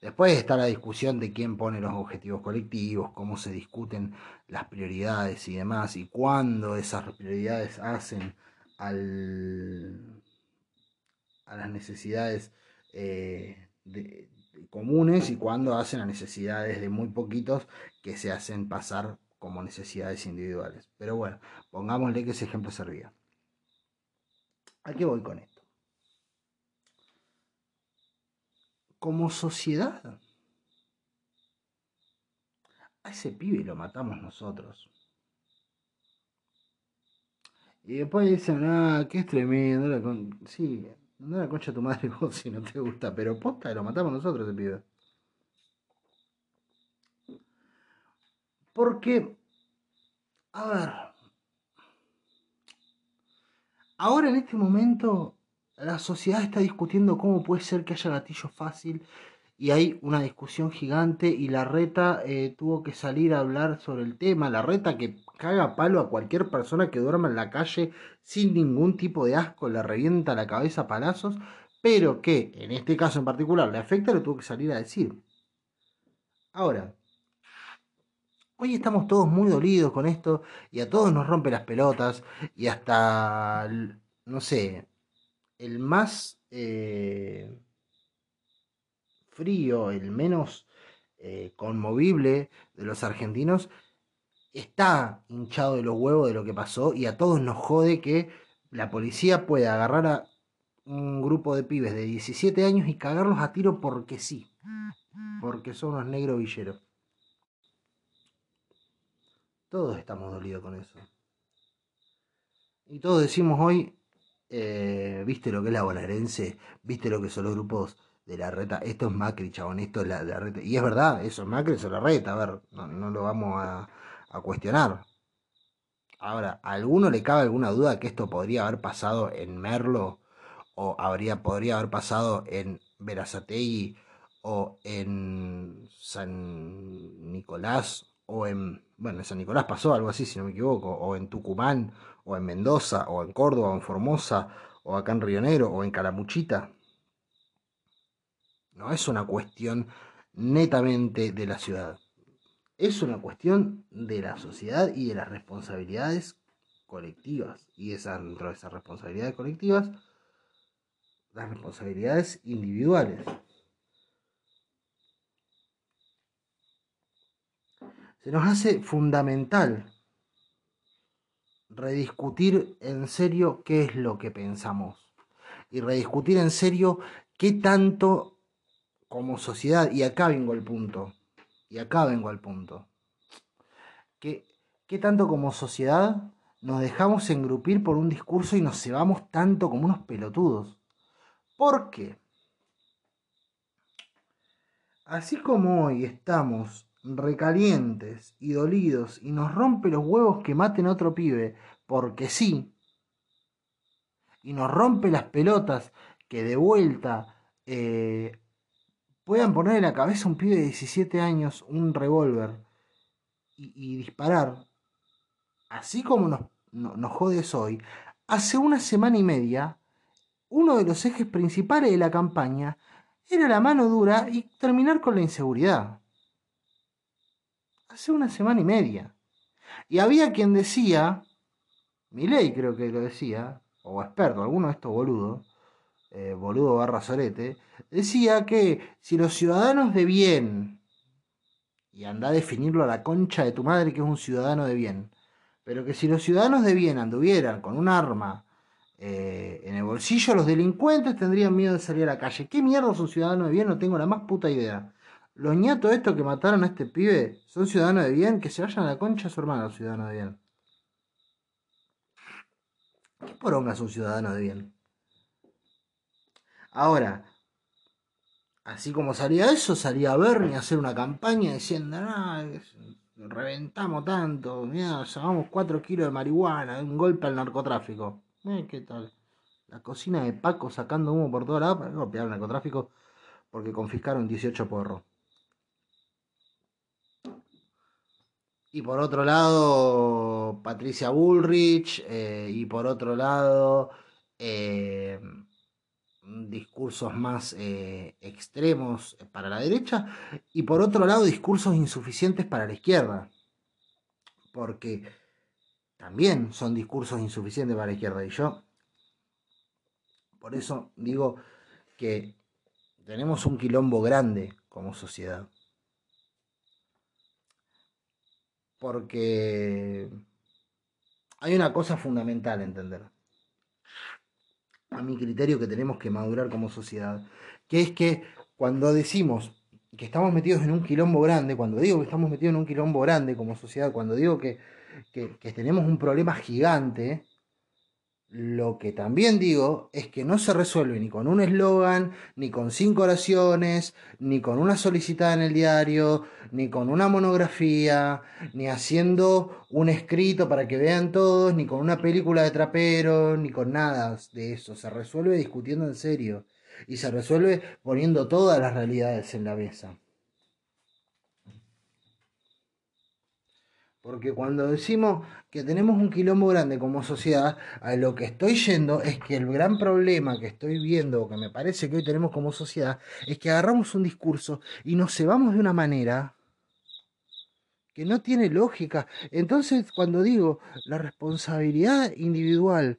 A: Después está la discusión de quién pone los objetivos colectivos, cómo se discuten las prioridades y demás, y cuándo esas prioridades hacen al, a las necesidades eh, de, comunes y cuando hacen a necesidades de muy poquitos que se hacen pasar como necesidades individuales. Pero bueno, pongámosle que ese ejemplo servía. ¿A qué voy con esto? Como sociedad, a ese pibe lo matamos nosotros. Y después dicen, ah, que es tremendo. Sí, no la concha tu madre (laughs) vos si no te gusta, pero posta lo matamos nosotros ese pibe. Porque, a ver, ahora en este momento la sociedad está discutiendo cómo puede ser que haya gatillo fácil y hay una discusión gigante y la reta eh, tuvo que salir a hablar sobre el tema, la reta que caga palo a cualquier persona que duerma en la calle sin ningún tipo de asco, le revienta la cabeza a palazos, pero que en este caso en particular le afecta, lo tuvo que salir a decir. Ahora, hoy estamos todos muy dolidos con esto y a todos nos rompe las pelotas y hasta, no sé, el más... Eh, frío, el menos eh, conmovible de los argentinos, está hinchado de los huevos de lo que pasó y a todos nos jode que la policía pueda agarrar a un grupo de pibes de 17 años y cagarlos a tiro porque sí, porque son unos negros villeros. Todos estamos dolidos con eso. Y todos decimos hoy, eh, viste lo que es la bonaerense, viste lo que son los grupos de la reta. Esto es Macri, chabón, esto es la, reta. Y es verdad, eso es Macri, eso es la reta, a ver, no, lo vamos a, cuestionar. Ahora, ¿a alguno le cabe alguna duda que esto podría haber pasado en Merlo? ¿O habría, podría haber pasado en Verazategui? ¿O en San Nicolás? ¿O en, bueno, en San Nicolás pasó algo así, si no me equivoco? ¿O en Tucumán? ¿O en Mendoza? ¿O en Córdoba? ¿O en Formosa? ¿O acá en Río Negro? ¿O en Calamuchita? No es una cuestión netamente de la ciudad. Es una cuestión de la sociedad y de las responsabilidades colectivas. Y dentro de esas responsabilidades colectivas, las responsabilidades individuales. Se nos hace fundamental rediscutir en serio qué es lo que pensamos y rediscutir en serio qué tanto como sociedad, y acá vengo al punto, y acá vengo al punto, que, que tanto como sociedad nos dejamos engrupir por un discurso y nos cebamos tanto como unos pelotudos. ¿Por qué? Así como hoy estamos recalientes y dolidos y nos rompe los huevos que maten a otro pibe porque sí, y nos rompe las pelotas que de vuelta eh, puedan poner en la cabeza a un pibe de 17 años un revólver y, disparar, así como nos, nos jodes hoy, hace una semana y media, uno de los ejes principales de la campaña era la mano dura y terminar con la inseguridad. Hace una semana y media. Y había quien decía, mi ley creo que lo decía, o experto, alguno de estos boludos, eh, boludo barra sorete, decía que si los ciudadanos de bien, y anda a definirlo a la concha de tu madre que es un ciudadano de bien, pero que si los ciudadanos de bien anduvieran con un arma eh, en el bolsillo, los delincuentes tendrían miedo de salir a la calle. ¿Qué mierda son ciudadanos de bien? No tengo la más puta idea. Los ñatos estos que mataron a este pibe son ciudadanos de bien, que se vayan a la concha a su hermano, ciudadanos de bien. ¿Qué poronga es un ciudadano de bien? Ahora, así como salía eso, salía Bernie a hacer una campaña diciendo, reventamos tanto, mira, llevamos 4 kilos de marihuana, un golpe al narcotráfico. Eh, ¿Qué tal? La cocina de Paco sacando humo por toda la para golpear al narcotráfico porque confiscaron 18 porros. Y por otro lado, Patricia Bullrich, eh, y por otro lado, eh, discursos más eh, extremos para la derecha y por otro lado discursos insuficientes para la izquierda. Porque también son discursos insuficientes para la izquierda. Y yo, por eso digo que tenemos un quilombo grande como sociedad. Porque hay una cosa fundamental a entender a mi criterio que tenemos que madurar como sociedad, que es que cuando decimos que estamos metidos en un quilombo grande, cuando digo que estamos metidos en un quilombo grande como sociedad, cuando digo que, que tenemos un problema gigante, lo que también digo es que no se resuelve ni con un eslogan, ni con cinco oraciones, ni con una solicitada en el diario, ni con una monografía, ni haciendo un escrito para que vean todos, ni con una película de trapero, ni con nada de eso. Se resuelve discutiendo en serio y se resuelve poniendo todas las realidades en la mesa. Porque cuando decimos que tenemos un quilombo grande como sociedad, a lo que estoy yendo es que el gran problema que estoy viendo, que me parece que hoy tenemos como sociedad, es que agarramos un discurso y nos cebamos de una manera que no tiene lógica. Entonces, cuando digo la responsabilidad individual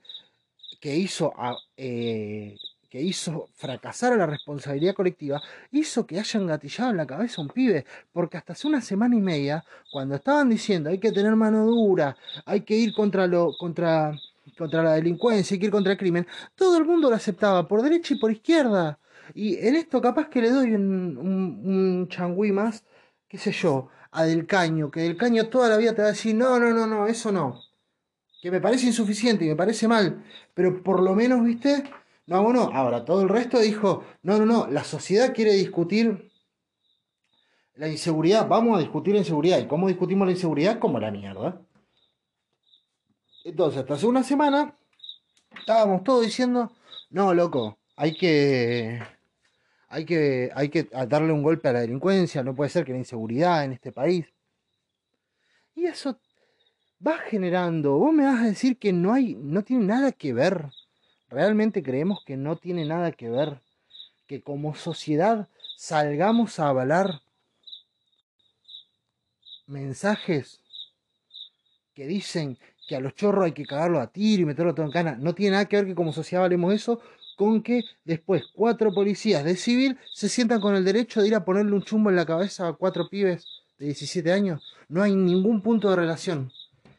A: que hizo a, eh, que hizo fracasar a la responsabilidad colectiva, hizo que hayan gatillado en la cabeza a un pibe, porque hasta hace una semana y media, cuando estaban diciendo hay que tener mano dura, hay que ir contra lo, contra, contra la delincuencia, hay que ir contra el crimen, todo el mundo lo aceptaba, por derecha y por izquierda. Y en esto capaz que le doy un, un, changüí más, qué sé yo, a Del Caño, que Del Caño toda la vida te va a decir, no, no, no, no, eso no. Que me parece insuficiente y me parece mal, pero por lo menos, viste, no, bueno, ahora todo el resto dijo, no, no, no, la sociedad quiere discutir la inseguridad, vamos a discutir la inseguridad. ¿Y cómo discutimos la inseguridad? Como la mierda. Entonces, hasta hace una semana estábamos todos diciendo, no, loco, hay que, hay que, hay que darle un golpe a la delincuencia, no puede ser que la inseguridad en este país. Y eso va generando, vos me vas a decir que no hay, no tiene nada que ver Realmente creemos que no tiene nada que ver que como sociedad salgamos a avalar mensajes que dicen que a los chorros hay que cagarlo a tiro y meterlo todo en cana. No tiene nada que ver que como sociedad valemos eso con que después cuatro policías de civil se sientan con el derecho de ir a ponerle un chumbo en la cabeza a cuatro pibes de 17 años. No hay ningún punto de relación.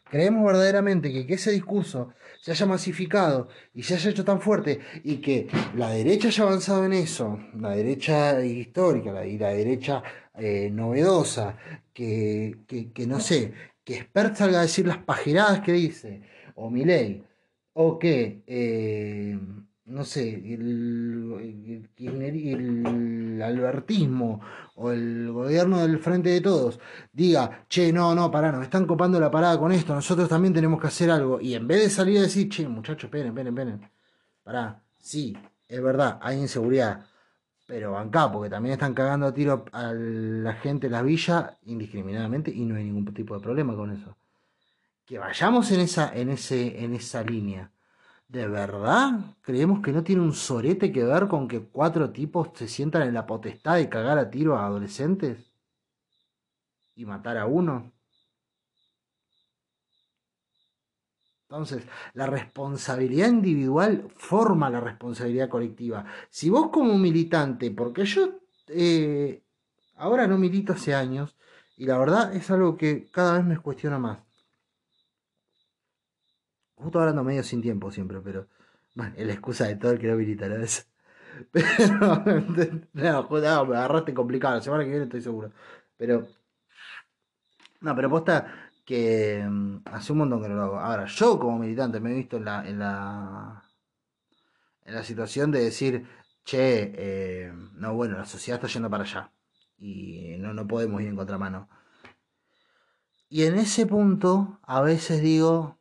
A: Creemos verdaderamente que, que ese discurso se haya masificado y se haya hecho tan fuerte y que la derecha haya avanzado en eso, la derecha histórica y la derecha eh, novedosa, que, que, no sé, que Spert salga a decir las pajeradas que dice, o Milei, o que, eh, no sé, el, el, albertismo o el gobierno del frente de todos diga, che, no, no, pará, nos están copando la parada con esto, nosotros también tenemos que hacer algo, y en vez de salir a decir, che, muchachos, esperen, esperen, esperen, pará, sí, es verdad, hay inseguridad, pero bancá, porque también están cagando a tiro a la gente de las villas indiscriminadamente y no hay ningún tipo de problema con eso. Que vayamos en esa, en ese, en esa línea. ¿De verdad creemos que no tiene un sorete que ver con que cuatro tipos se sientan en la potestad de cagar a tiro a adolescentes? ¿Y matar a uno? Entonces, la responsabilidad individual forma la responsabilidad colectiva. Si vos como militante, porque yo eh, ahora no milito hace años, y la verdad es algo que cada vez me cuestiona más. Justo hablando medio sin tiempo siempre, pero bueno, es la excusa de todo el que (laughs) (laughs) no milita, ¿no? Es, pero no, no, me agarraste complicado, la semana que viene estoy seguro. Pero no, pero posta que mm, hace un montón que no lo hago. Ahora, yo como militante me he visto en la, en la, en la situación de decir, che, eh, no, bueno, la sociedad está yendo para allá y no, no podemos ir en contramano. Y en ese punto, a veces digo,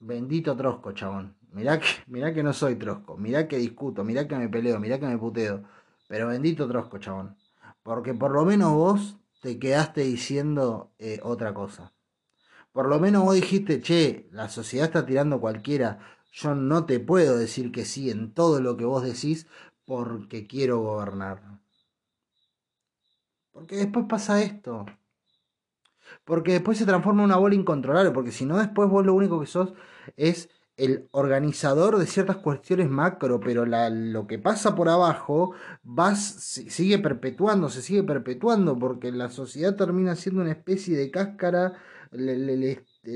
A: bendito trosco, chabón. Mirá que, que no soy trosco, mirá que discuto, mirá que me peleo, mirá que me puteo. Pero bendito trosco, chabón. Porque por lo menos vos te quedaste diciendo eh, otra cosa. Por lo menos vos dijiste, che, la sociedad está tirando cualquiera. Yo no te puedo decir que sí en todo lo que vos decís porque quiero gobernar. Porque después pasa esto. Porque después se transforma en una bola incontrolable. Porque si no, después vos lo único que sos es el organizador de ciertas cuestiones macro, pero la, lo que pasa por abajo vas, sigue perpetuando, se sigue perpetuando, porque la sociedad termina siendo una especie de cáscara el,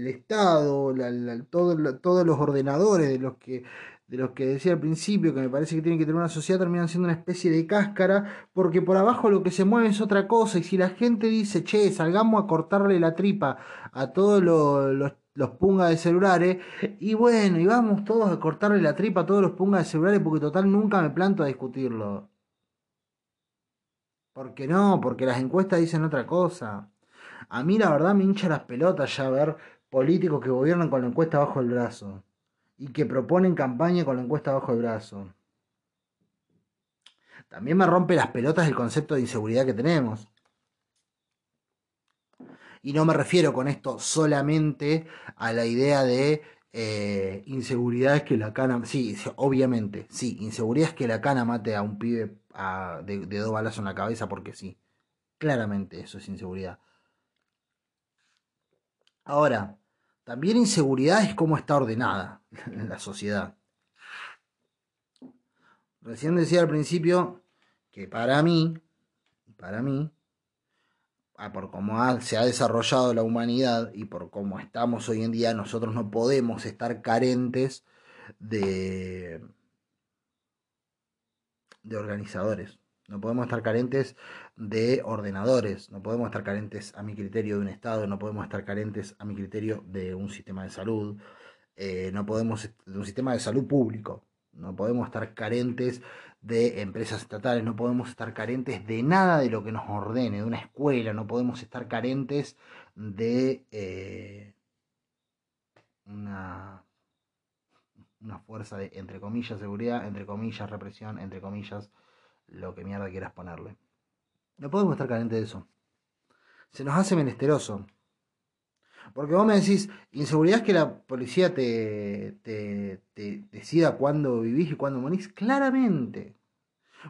A: Estado, todos los ordenadores de los que de los que decía al principio, que me parece que tienen que tener una sociedad, terminan siendo una especie de cáscara, porque por abajo lo que se mueve es otra cosa, y si la gente dice, che, salgamos a cortarle la tripa a todos los, los, pungas de celulares, y bueno, y vamos todos a cortarle la tripa a todos los pungas de celulares, porque total nunca me planto a discutirlo. ¿Por qué no? Porque las encuestas dicen otra cosa. A mí la verdad me hincha las pelotas ya ver políticos que gobiernan con la encuesta bajo el brazo y que proponen campaña con la encuesta bajo el brazo. También me rompe las pelotas el concepto de inseguridad que tenemos. Y no me refiero con esto solamente a la idea de eh, inseguridad es que la cana. Sí, obviamente, sí, inseguridad es que la cana mate a un pibe de, de dos balazos en la cabeza porque sí. Claramente eso es inseguridad. Ahora, también inseguridad es cómo está ordenada (laughs) la sociedad. Recién decía al principio que para mí, para mí, por cómo se ha desarrollado la humanidad y por cómo estamos hoy en día, nosotros no podemos estar carentes de, de organizadores. No podemos estar carentes de ordenadores, no podemos estar carentes a mi criterio de un Estado, no podemos estar carentes a mi criterio de un sistema de salud, eh, no podemos de un sistema de salud público, no podemos estar carentes de empresas estatales, no podemos estar carentes de nada de lo que nos ordene, de una escuela, no podemos estar carentes de eh, una, una fuerza de, entre comillas, seguridad, entre comillas, represión, entre comillas, lo que mierda quieras ponerle. No podemos estar carentes de eso. Se nos hace menesteroso. Porque vos me decís, inseguridad es que la policía te, te, decida cuándo vivís y cuándo morís. Claramente.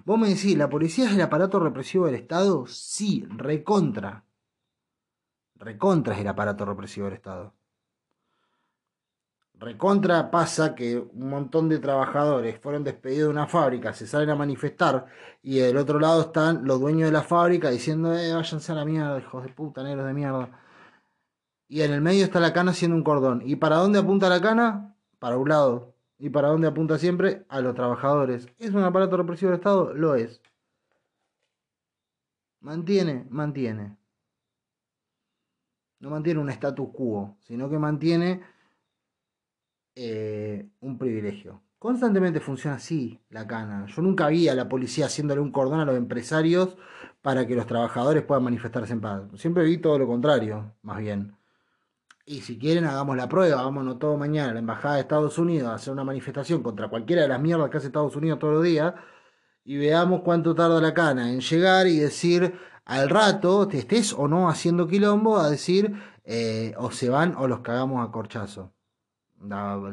A: Vos me decís, ¿la policía es el aparato represivo del Estado? Sí, recontra. Recontra es el aparato represivo del Estado recontra pasa que un montón de trabajadores fueron despedidos de una fábrica, se salen a manifestar y del otro lado están los dueños de la fábrica diciendo, eh, váyanse a la mierda, hijos de puta, negros de mierda. Y en el medio está la cana haciendo un cordón. ¿Y para dónde apunta la cana? Para un lado. ¿Y para dónde apunta siempre? A los trabajadores. ¿Es un aparato represivo del Estado? Lo es. Mantiene, mantiene. No mantiene un status quo, sino que mantiene eh, un privilegio. Constantemente funciona así la cana. Yo nunca vi a la policía haciéndole un cordón a los empresarios para que los trabajadores puedan manifestarse en paz. Siempre vi todo lo contrario, más bien. Y si quieren, hagamos la prueba, vámonos todo mañana a la Embajada de Estados Unidos a hacer una manifestación contra cualquiera de las mierdas que hace Estados Unidos todos los días y veamos cuánto tarda la cana en llegar y decir al rato, te estés o no haciendo quilombo, a decir eh, o se van o los cagamos a corchazo.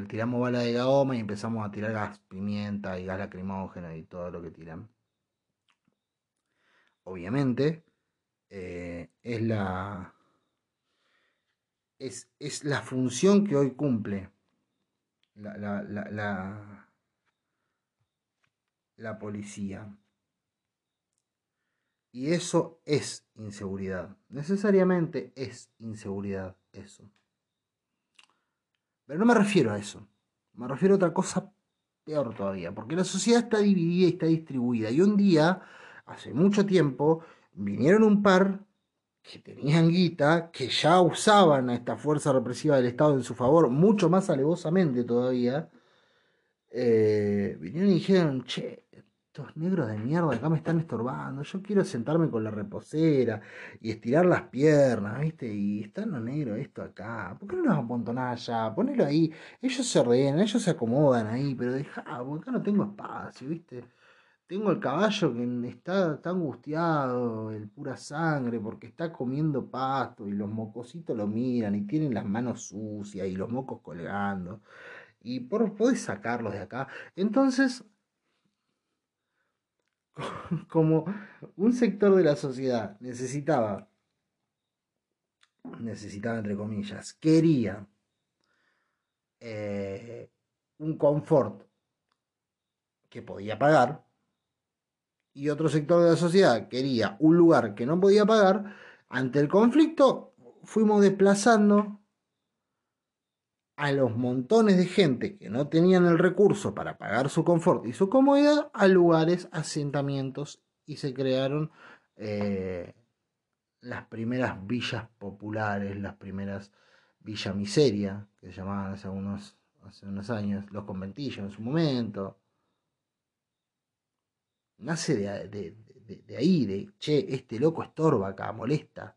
A: tiramos bala de goma y empezamos a tirar gas, pimienta y gas lacrimógeno y todo lo que tiran. Obviamente, eh, es la es, la función que hoy cumple la, la, la, policía. Y eso es inseguridad. Necesariamente es inseguridad eso. Pero no me refiero a eso. Me refiero a otra cosa peor todavía. Porque la sociedad está dividida y está distribuida. Y un día, hace mucho tiempo, vinieron un par que tenían guita, que ya usaban a esta fuerza represiva del Estado en su favor, mucho más alevosamente todavía, eh, vinieron y dijeron, che, estos negros de mierda acá me están estorbando, yo quiero sentarme con la reposera y estirar las piernas, ¿viste? Y están los negros esto acá, ¿por qué no los amontonás allá? Ponelo ahí, ellos se ordenan, ellos se acomodan ahí, pero deja, porque acá no tengo espacio, ¿viste? Tengo el caballo que está, está angustiado, el pura sangre, porque está comiendo pasto y los mocositos lo miran y tienen las manos sucias y los mocos colgando. Y por, podés sacarlos de acá. Entonces, (laughs) como un sector de la sociedad necesitaba, necesitaba entre comillas, quería eh, un confort que podía pagar, y otro sector de la sociedad quería un lugar que no podía pagar, ante el conflicto fuimos desplazando a los montones de gente que no tenían el recurso para pagar su confort y su comodidad a lugares, asentamientos y se crearon eh, las primeras villas populares, las primeras villa miseria, que se llamaban hace unos, hace unos años, los conventillos en su momento, nace de, ahí, de, che, este loco estorba acá, molesta.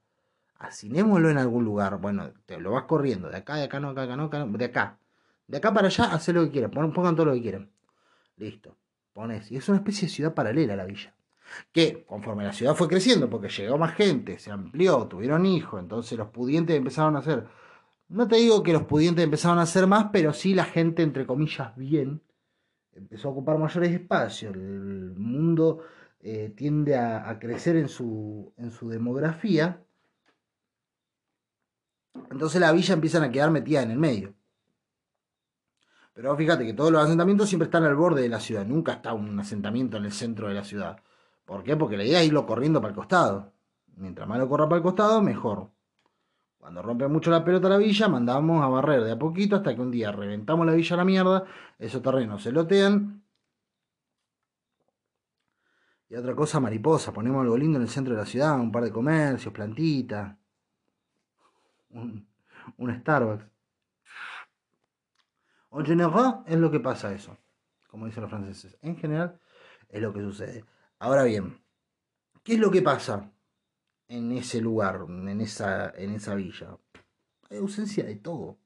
A: Asinémoslo en algún lugar. Bueno, te lo vas corriendo, de acá, de acá, no, acá, acá, no, acá, de acá. De acá para allá, haz lo que quieran, pongan todo lo que quieran. Listo, pones. Y es una especie de ciudad paralela a la villa. Que conforme la ciudad fue creciendo, porque llegó más gente, se amplió, tuvieron hijos, entonces los pudientes empezaron a hacer. No te digo que los pudientes empezaron a hacer más, pero sí la gente, entre comillas, bien, empezó a ocupar mayores espacios, el mundo eh, tiende a, crecer en su, en su demografía, entonces la villa empiezan a quedar metida en el medio. Pero fíjate que todos los asentamientos siempre están al borde de la ciudad, nunca está un asentamiento en el centro de la ciudad. ¿Por qué? Porque la idea es irlo corriendo para el costado. Mientras más lo corra para el costado, mejor. Cuando rompe mucho la pelota la villa, mandamos a barrer de a poquito hasta que un día reventamos la villa a la mierda, esos terrenos se lotean. Y otra cosa, mariposa, ponemos algo lindo en el centro de la ciudad, un par de comercios, plantitas, un, Starbucks. En general es lo que pasa eso, como dicen los franceses. En general es lo que sucede. Ahora bien, ¿qué es lo que pasa? En ese lugar, en esa, en esa villa. Hay ausencia de todo.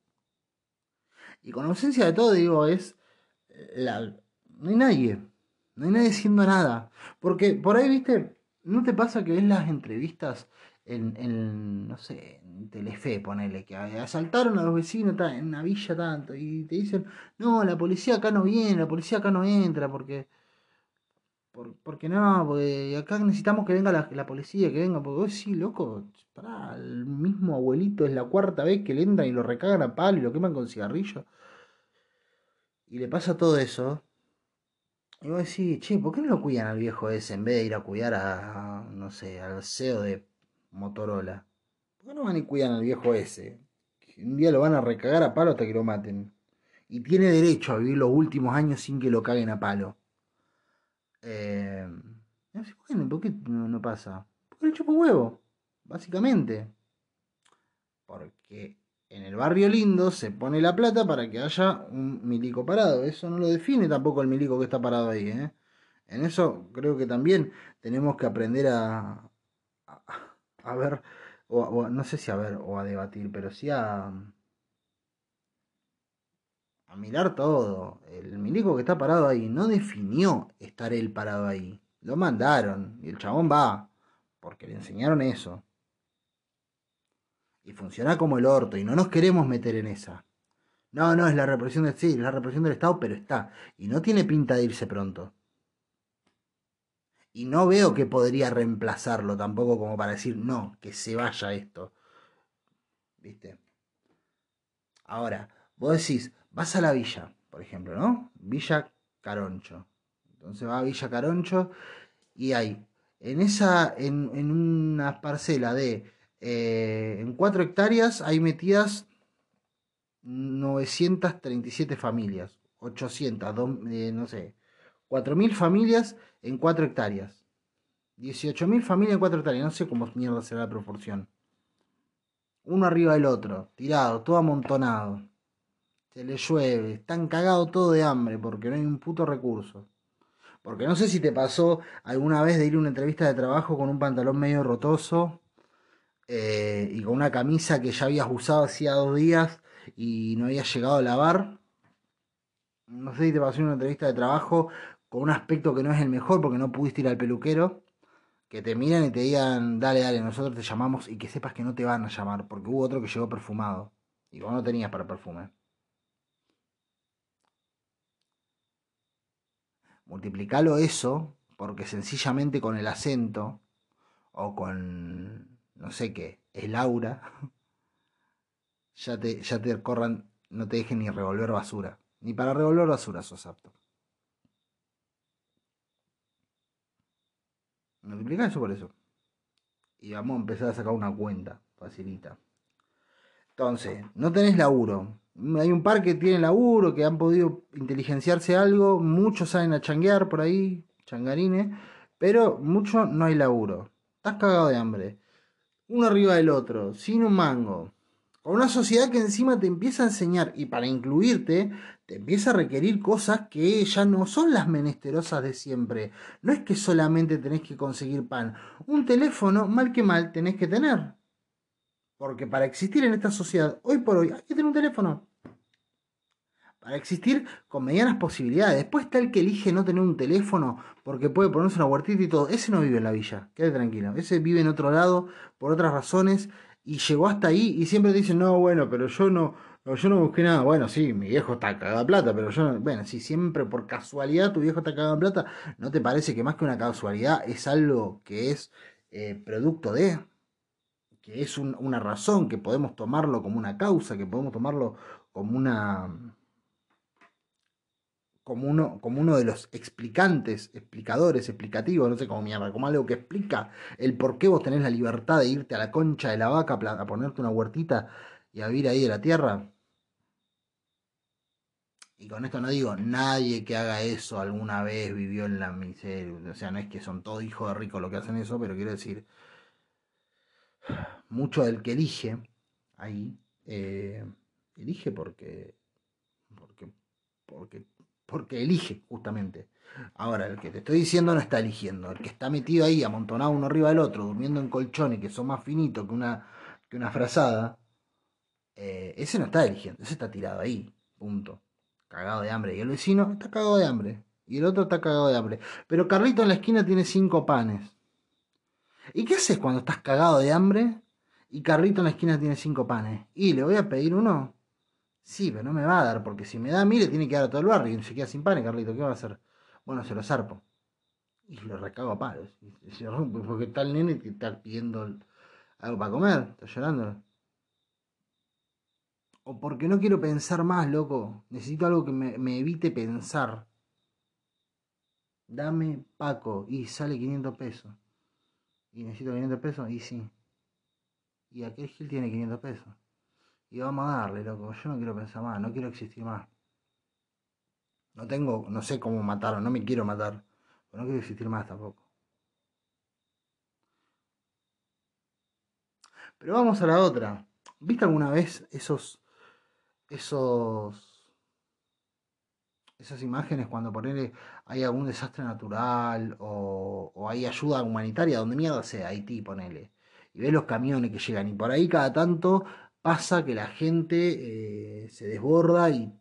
A: Y con ausencia de todo, digo, es. Eh, no hay nadie. No hay nadie haciendo nada. Porque por ahí, viste, ¿no te pasa que ves las entrevistas en, en no sé, en Telefe, ponele, que asaltaron a los vecinos en una villa tanto y te dicen, no, la policía acá no viene, la policía acá no entra porque porque no, porque acá necesitamos que venga la, policía, que venga, porque vos sí, loco, pará, el mismo abuelito es la cuarta vez que le entran y lo recagan a palo y lo queman con cigarrillo. Y le pasa todo eso. Y vos decís, che, ¿por qué no lo cuidan al viejo ese en vez de ir a cuidar a, no sé, al CEO de Motorola? ¿Por qué no van y cuidan al viejo ese? un día lo van a recagar a palo hasta que lo maten. Y tiene derecho a vivir los últimos años sin que lo caguen a palo. Eh, ¿por qué no, pasa? Porque le chupa un huevo, básicamente. Porque en el barrio lindo se pone la plata para que haya un milico parado. Eso no lo define tampoco el milico que está parado ahí. ¿eh? En eso creo que también tenemos que aprender a, a, ver, o, no sé si a ver o a debatir, pero sí a, a mirar todo. El milico que está parado ahí no definió estar él parado ahí. Lo mandaron y el chabón va porque le enseñaron eso. Y funciona como el orto y no nos queremos meter en esa. No, no, es la represión del sí, la represión del Estado, pero está. Y no tiene pinta de irse pronto. Y no veo que podría reemplazarlo tampoco como para decir, no, que se vaya esto. ¿Viste? Ahora, vos decís, vas a la villa, por ejemplo, ¿no? Villa Caroncho. Entonces va a Villa Caroncho y hay, en esa, en, una parcela de, eh, en 4 hectáreas hay metidas 937 familias, 800, eh, no sé, 4.000 familias en 4 hectáreas. 18.000 familias en 4 hectáreas. No sé cómo mierda será la proporción. Uno arriba del otro, tirado, todo amontonado. Se le llueve, están cagados todo de hambre porque no hay un puto recurso. Porque no sé si te pasó alguna vez de ir a una entrevista de trabajo con un pantalón medio rotoso eh, y con una camisa que ya habías usado hacía dos días y no habías llegado a lavar. No sé si te pasó una entrevista de trabajo con un aspecto que no es el mejor porque no pudiste ir al peluquero, que te miran y te digan, dale, dale, nosotros te llamamos y que sepas que no te van a llamar, porque hubo otro que llegó perfumado y vos no tenías para perfume. Multiplicalo eso, porque sencillamente con el acento o con, no sé qué, el aura, (laughs) ya te, ya te corran, no te dejen ni revolver basura. Ni para revolver basura sos apto. Multiplica eso por eso. Y vamos a empezar a sacar una cuenta. Facilita. Entonces, no tenés laburo. Hay un par que tienen laburo, que han podido inteligenciarse algo. Muchos salen a changuear por ahí, changarines. Pero mucho no hay laburo. Estás cagado de hambre. Uno arriba del otro, sin un mango. Con una sociedad que encima te empieza a enseñar y para incluirte te empieza a requerir cosas que ya no son las menesterosas de siempre. No es que solamente tenés que conseguir pan. Un teléfono, mal que mal, tenés que tener. Porque para existir en esta sociedad, hoy por hoy, hay que tener un teléfono. Para existir con medianas posibilidades. Después está el que elige no tener un teléfono porque puede ponerse una huertita y todo. Ese no vive en la villa, quede tranquilo. Ese vive en otro lado por otras razones y llegó hasta ahí y siempre te dicen, no, bueno, pero yo no, yo no busqué nada. Bueno, sí, mi viejo está cagado de plata, pero yo, bueno, si siempre por casualidad tu viejo está cagado de plata, ¿no te parece que más que una casualidad es algo que es eh, producto de, que es una razón, que podemos tomarlo como una causa, que podemos tomarlo como una como uno, como uno de los explicantes, explicadores, explicativos, no sé cómo mierda, como algo que explica el por qué vos tenés la libertad de irte a la concha de la vaca a ponerte una huertita y a vivir ahí de la tierra. Y con esto no digo, nadie que haga eso alguna vez vivió en la miseria. O sea, no es que son todos hijos de ricos los que hacen eso, pero quiero decir, mucho del que elige ahí, eh, elige porque, porque, porque porque elige justamente. Ahora, el que te estoy diciendo no está eligiendo. El que está metido ahí, amontonado uno arriba del otro, durmiendo en colchones que son más finitos que una, que una frazada, eh, ese no está eligiendo, ese está tirado ahí, punto. Cagado de hambre. Y el vecino está cagado de hambre. Y el otro está cagado de hambre. Pero Carlito en la esquina tiene cinco panes. ¿Y qué haces cuando estás cagado de hambre y Carlito en la esquina tiene cinco panes? Y le voy a pedir uno Sí, pero no me va a dar, porque si me da a mí le tiene que dar a todo el barrio y se queda sin pan, Carlito, ¿qué va a hacer? Bueno, se lo zarpo. Y lo recago a palos. Porque está el nene que está pidiendo algo para comer, está llorando. O porque no quiero pensar más, loco. Necesito algo que me, me evite pensar. Dame Paco. Y sale 500 pesos. Y necesito 500 pesos. Y sí. Y aquel Gil tiene 500 pesos. Y vamos a darle, loco. Yo no quiero pensar más, no quiero existir más. No tengo, no sé cómo matar, no me quiero matar. Pero no quiero existir más tampoco. Pero vamos a la otra. ¿Viste alguna vez esos. esos. Esas imágenes cuando ponele hay algún desastre natural o, o hay ayuda humanitaria, donde mierda sea, Haití, ponele. Y ves los camiones que llegan y por ahí cada tanto pasa que la gente eh, se desborda y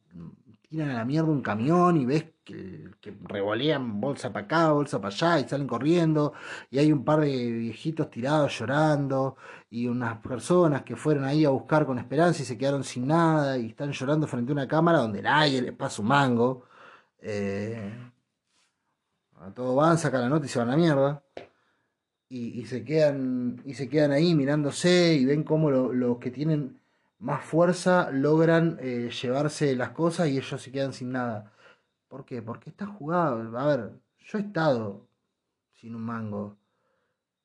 A: tiran a la mierda un camión y ves que, revolean bolsa para acá, bolsa para allá y salen corriendo y hay un par de viejitos tirados llorando y unas personas que fueron ahí a buscar con esperanza y se quedaron sin nada y están llorando frente a una cámara donde nadie les pasa un mango. Eh, a todo van, sacan la nota y se van a la mierda. Y, se quedan y se quedan ahí mirándose y ven cómo los lo que tienen más fuerza logran eh, llevarse las cosas y ellos se quedan sin nada. ¿Por qué? Porque está jugado. A ver, yo he estado sin un mango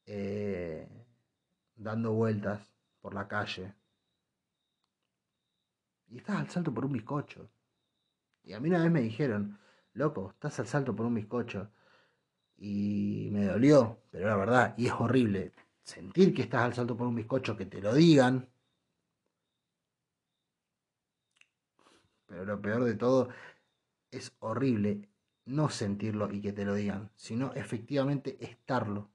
A: eh, dando vueltas por la calle. Y estás al salto por un bizcocho. Y a mí una vez me dijeron, loco, estás al salto por un bizcocho. Y me dolió, pero la verdad, y es horrible sentir que estás al salto por un bizcocho, que te lo digan, Pero lo peor de todo es horrible no sentirlo y que te lo digan, sino efectivamente estarlo.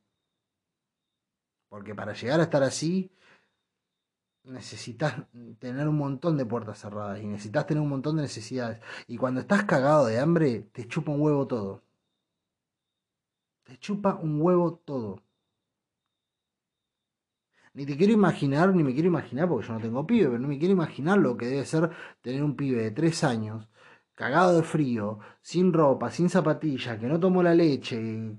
A: Porque para llegar a estar así, necesitas tener un montón de puertas cerradas y necesitas tener un montón de necesidades. Y cuando estás cagado de hambre, te chupa un huevo todo. Te chupa un huevo todo. Ni te quiero imaginar, ni me quiero imaginar, porque yo no tengo pibe, pero no me quiero imaginar lo que debe ser tener un pibe de tres años, cagado de frío, sin ropa, sin zapatillas, que no tomó la leche,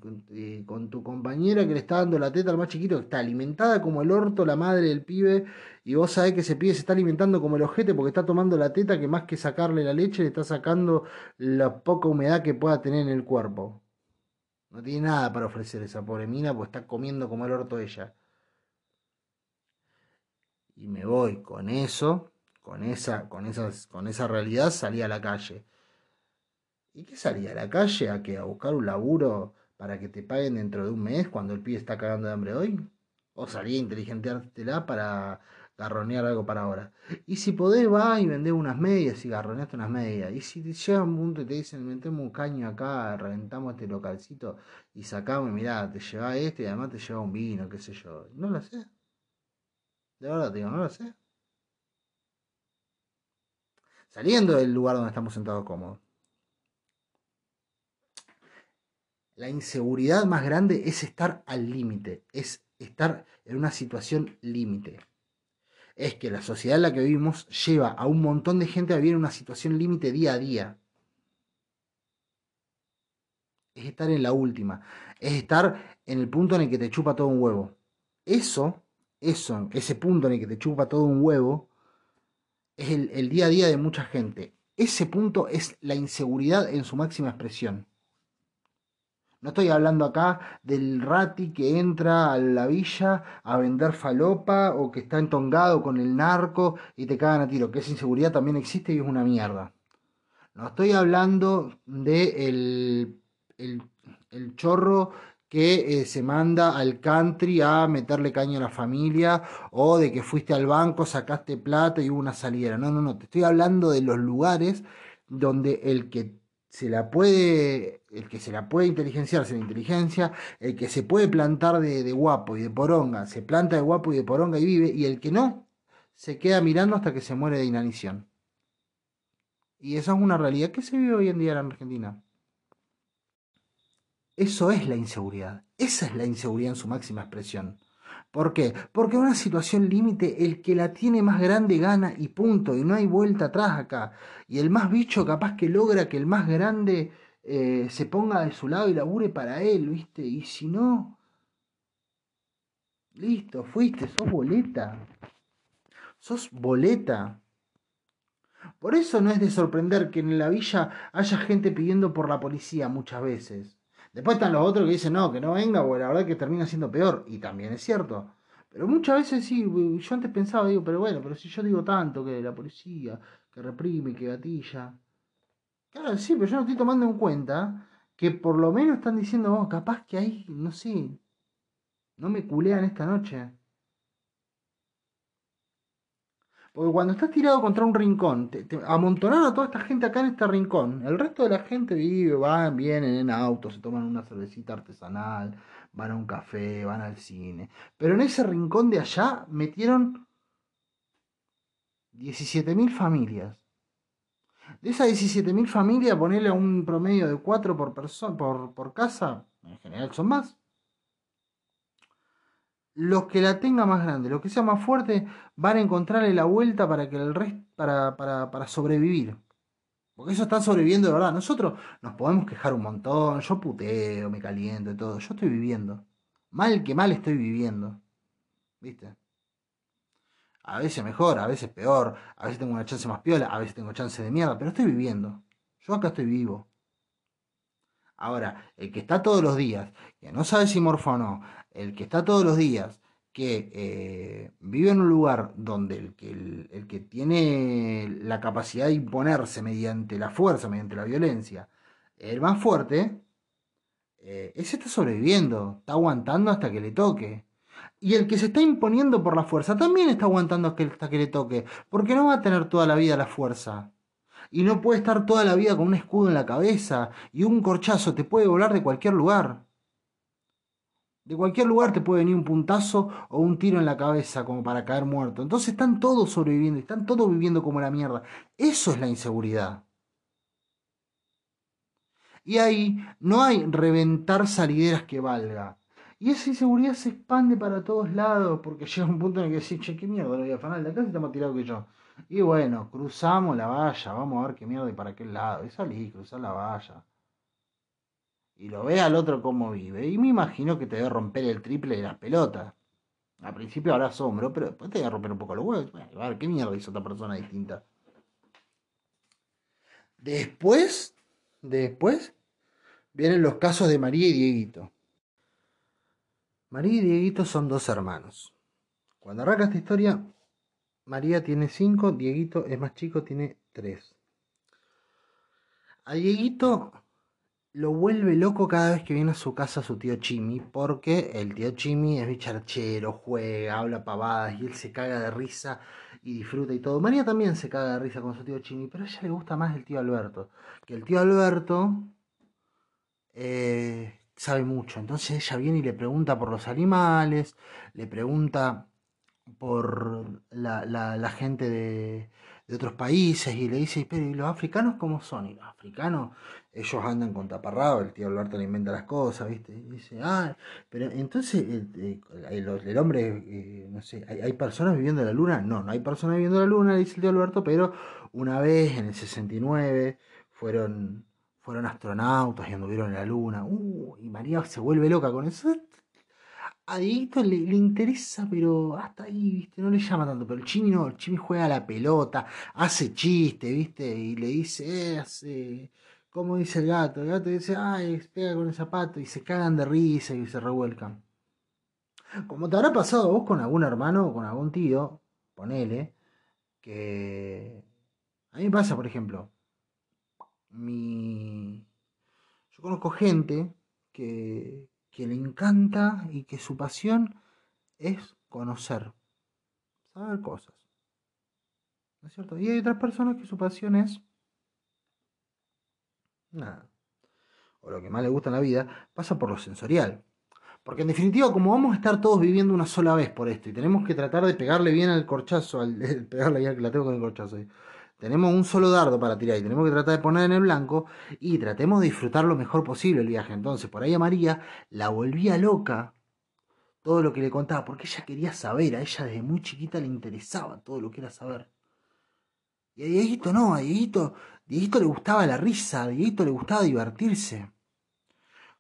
A: con tu compañera que le está dando la teta al más chiquito, que está alimentada como el orto, la madre del pibe, y vos sabés que ese pibe se está alimentando como el ojete porque está tomando la teta, que más que sacarle la leche, le está sacando la poca humedad que pueda tener en el cuerpo. No tiene nada para ofrecer esa pobre mina, porque está comiendo como el orto ella y me voy con eso, con esa, con esas, con esa realidad, salí a la calle. ¿Y qué salí a la calle? ¿A que ¿A buscar un laburo para que te paguen dentro de un mes cuando el pibe está cagando de hambre hoy? ¿O salí a inteligenteártela para garronear algo para ahora? Y si podés, va y vendés unas medias y garroneaste unas medias. Y si te llega un punto y te dicen, metemos un caño acá, reventamos este localcito y sacamos, mirá, te lleva este y además te lleva un vino, qué sé yo. No lo sé. De verdad, digo, no lo sé. Saliendo del lugar donde estamos sentados cómodos. La inseguridad más grande es estar al límite, es estar en una situación límite. Es que la sociedad en la que vivimos lleva a un montón de gente a vivir en una situación límite día a día. Es estar en la última. Es estar en el punto en el que te chupa todo un huevo. Eso eso, ese punto en el que te chupa todo un huevo, es el, día a día de mucha gente. Ese punto es la inseguridad en su máxima expresión. No estoy hablando acá del rati que entra a la villa a vender falopa o que está entongado con el narco y te cagan a tiro, que esa inseguridad también existe y es una mierda. No estoy hablando de el, el, el chorro que eh, se manda al country a meterle caña a la familia o de que fuiste al banco, sacaste plata y hubo una salida. No, no, no, te estoy hablando de los lugares donde el que se la puede, el que se la puede inteligenciarse la inteligencia, el que se puede plantar de, de guapo y de poronga, se planta de guapo y de poronga y vive, y el que no, se queda mirando hasta que se muere de inanición. Y esa es una realidad que se vive hoy en día en Argentina. Eso es la inseguridad. Esa es la inseguridad en su máxima expresión. ¿Por qué? Porque una situación límite, el que la tiene más grande gana y punto, y no hay vuelta atrás acá. Y el más bicho capaz que logra que el más grande eh, se ponga de su lado y labure para él, ¿viste? Y si no, listo, fuiste, sos boleta. Sos boleta. Por eso no es de sorprender que en la villa haya gente pidiendo por la policía muchas veces. Después están los otros que dicen, no, que no venga, porque la verdad que termina siendo peor. Y también es cierto. Pero muchas veces sí, yo antes pensaba, digo, pero bueno, pero si yo digo tanto que la policía, que reprime, que gatilla. Claro, sí, pero yo no estoy tomando en cuenta que por lo menos están diciendo, oh, capaz que hay, no sé, no me culean esta noche. Porque cuando estás tirado contra un rincón, te, amontonaron a toda esta gente acá en este rincón. El resto de la gente vive, van, vienen en auto, se toman una cervecita artesanal, van a un café, van al cine. Pero en ese rincón de allá metieron 17.000 familias. De esas 17.000 familias, ponerle un promedio de 4 por, por, por casa, en general son más los que la tengan más grande, los que sea más fuerte, van a encontrarle la vuelta para que el resto, para, para, para sobrevivir. Porque eso está sobreviviendo de verdad. Nosotros nos podemos quejar un montón. Yo puteo, me caliento y todo. Yo estoy viviendo. Mal que mal estoy viviendo. ¿Viste? A veces mejor, a veces peor. A veces tengo una chance más piola, a veces tengo chance de mierda. Pero estoy viviendo. Yo acá estoy vivo. Ahora, el que está todos los días, que no sabe si morfa o no, el que está todos los días, que eh, vive en un lugar donde el que, el, que, tiene la capacidad de imponerse mediante la fuerza, mediante la violencia, el más fuerte, eh, ese está sobreviviendo, está aguantando hasta que le toque. Y el que se está imponiendo por la fuerza también está aguantando hasta que le toque, porque no va a tener toda la vida la fuerza. Y no puede estar toda la vida con un escudo en la cabeza y un corchazo te puede volar de cualquier lugar. De cualquier lugar te puede venir un puntazo o un tiro en la cabeza como para caer muerto. Entonces están todos sobreviviendo, están todos viviendo como la mierda. Eso es la inseguridad. Y ahí no hay reventar salideras que valga. Y esa inseguridad se expande para todos lados porque llega un punto en el que decís, che, qué mierda, lo voy a afanar de acá si está más tirado que yo. Y bueno, cruzamos la valla, vamos a ver qué mierda y para qué lado. Y salí, cruzar la valla y lo ve al otro cómo vive. Y me imagino que te debe romper el triple de las pelotas. Al principio habrá asombro, pero después te debe romper un poco los huevos. a ver, ¿qué mierda hizo otra persona distinta? Después, después, vienen los casos de María y Dieguito. María y Dieguito son dos hermanos. Cuando arranca esta historia, María tiene cinco, Dieguito es más chico, tiene tres. A Dieguito lo vuelve loco cada vez que viene a su casa su tío Chimi, porque el tío Chimi es bicharchero, juega, habla pavadas y él se caga de risa y disfruta y todo. María también se caga de risa con su tío Chimi, pero a ella le gusta más el tío Alberto, que el tío Alberto eh, sabe mucho. Entonces ella viene y le pregunta por los animales, le pregunta por la, la gente de, de otros países y le dice, pero ¿y los africanos cómo son? Y los africanos, ellos andan con taparrado, el tío Alberto le inventa las cosas, ¿viste? Y dice, ah, pero entonces el, el, hombre, eh, no sé, ¿hay, personas viviendo en la luna? No, no hay personas viviendo en la luna, dice el tío Alberto, pero una vez en el 69 fueron, fueron astronautas y anduvieron en la luna. Uh, y María se vuelve loca con eso a Dieguito le, interesa, pero hasta ahí, ¿viste? No le llama tanto. Pero el Chimi no, el Chimi juega la pelota, hace chiste, ¿viste? Y le dice, eh, hace. ¿Cómo dice el gato? El gato dice, ay, pega con el zapato. Y se cagan de risa y se revuelcan. Como te habrá pasado vos con algún hermano o con algún tío, ponele, que. A mí me pasa, por ejemplo, mi. Yo conozco gente que, que le encanta y que su pasión es conocer, saber cosas. ¿No es cierto? Y hay otras personas que su pasión es nada. O lo que más le gusta en la vida pasa por lo sensorial. Porque en definitiva, como vamos a estar todos viviendo una sola vez por esto y tenemos que tratar de pegarle bien al corchazo, al, (laughs) pegarle ya que la tengo con el corchazo, tenemos un solo dardo para tirar y tenemos que tratar de poner en el blanco y tratemos de disfrutar lo mejor posible el viaje. Entonces, por ahí a María la volvía loca todo lo que le contaba, porque ella quería saber, a ella desde muy chiquita le interesaba todo lo que era saber. Y a Dieguito no, a Dieguito, Dieguito le gustaba la risa, a Dieguito le gustaba divertirse.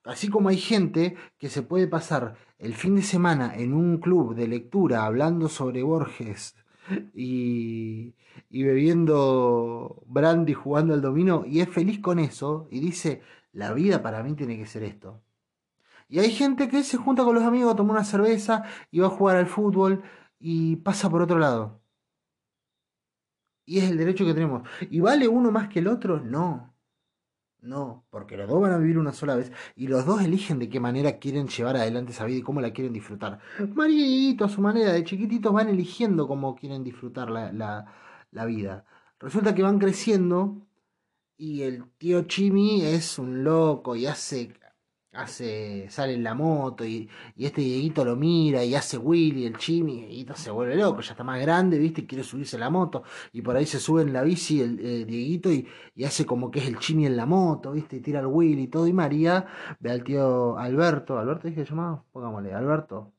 A: Así como hay gente que se puede pasar el fin de semana en un club de lectura hablando sobre Borges y, y bebiendo brandy jugando al dominó y es feliz con eso y dice, la vida para mí tiene que ser esto. Y hay gente que se junta con los amigos, toma una cerveza y va a jugar al fútbol y pasa por otro lado. Y es el derecho que tenemos. ¿Y vale uno más que el otro? No. No, porque los dos van a vivir una sola vez y los dos eligen de qué manera quieren llevar adelante esa vida y cómo la quieren disfrutar. Mariito, a su manera, de chiquititos van eligiendo cómo quieren disfrutar la, la, la vida. Resulta que van creciendo y el tío Chimi es un loco y hace hace, sale en la moto y, este Dieguito lo mira y hace Willy, el Chimi, y Dieguito se vuelve loco, ya está más grande, ¿viste? Y quiere subirse a la moto y por ahí se sube en la bici el, eh, Dieguito y, hace como que es el Chimi en la moto, ¿viste? Y tira al Willy y todo y María ve al tío Alberto, Alberto dije llamado, pongámosle, Alberto.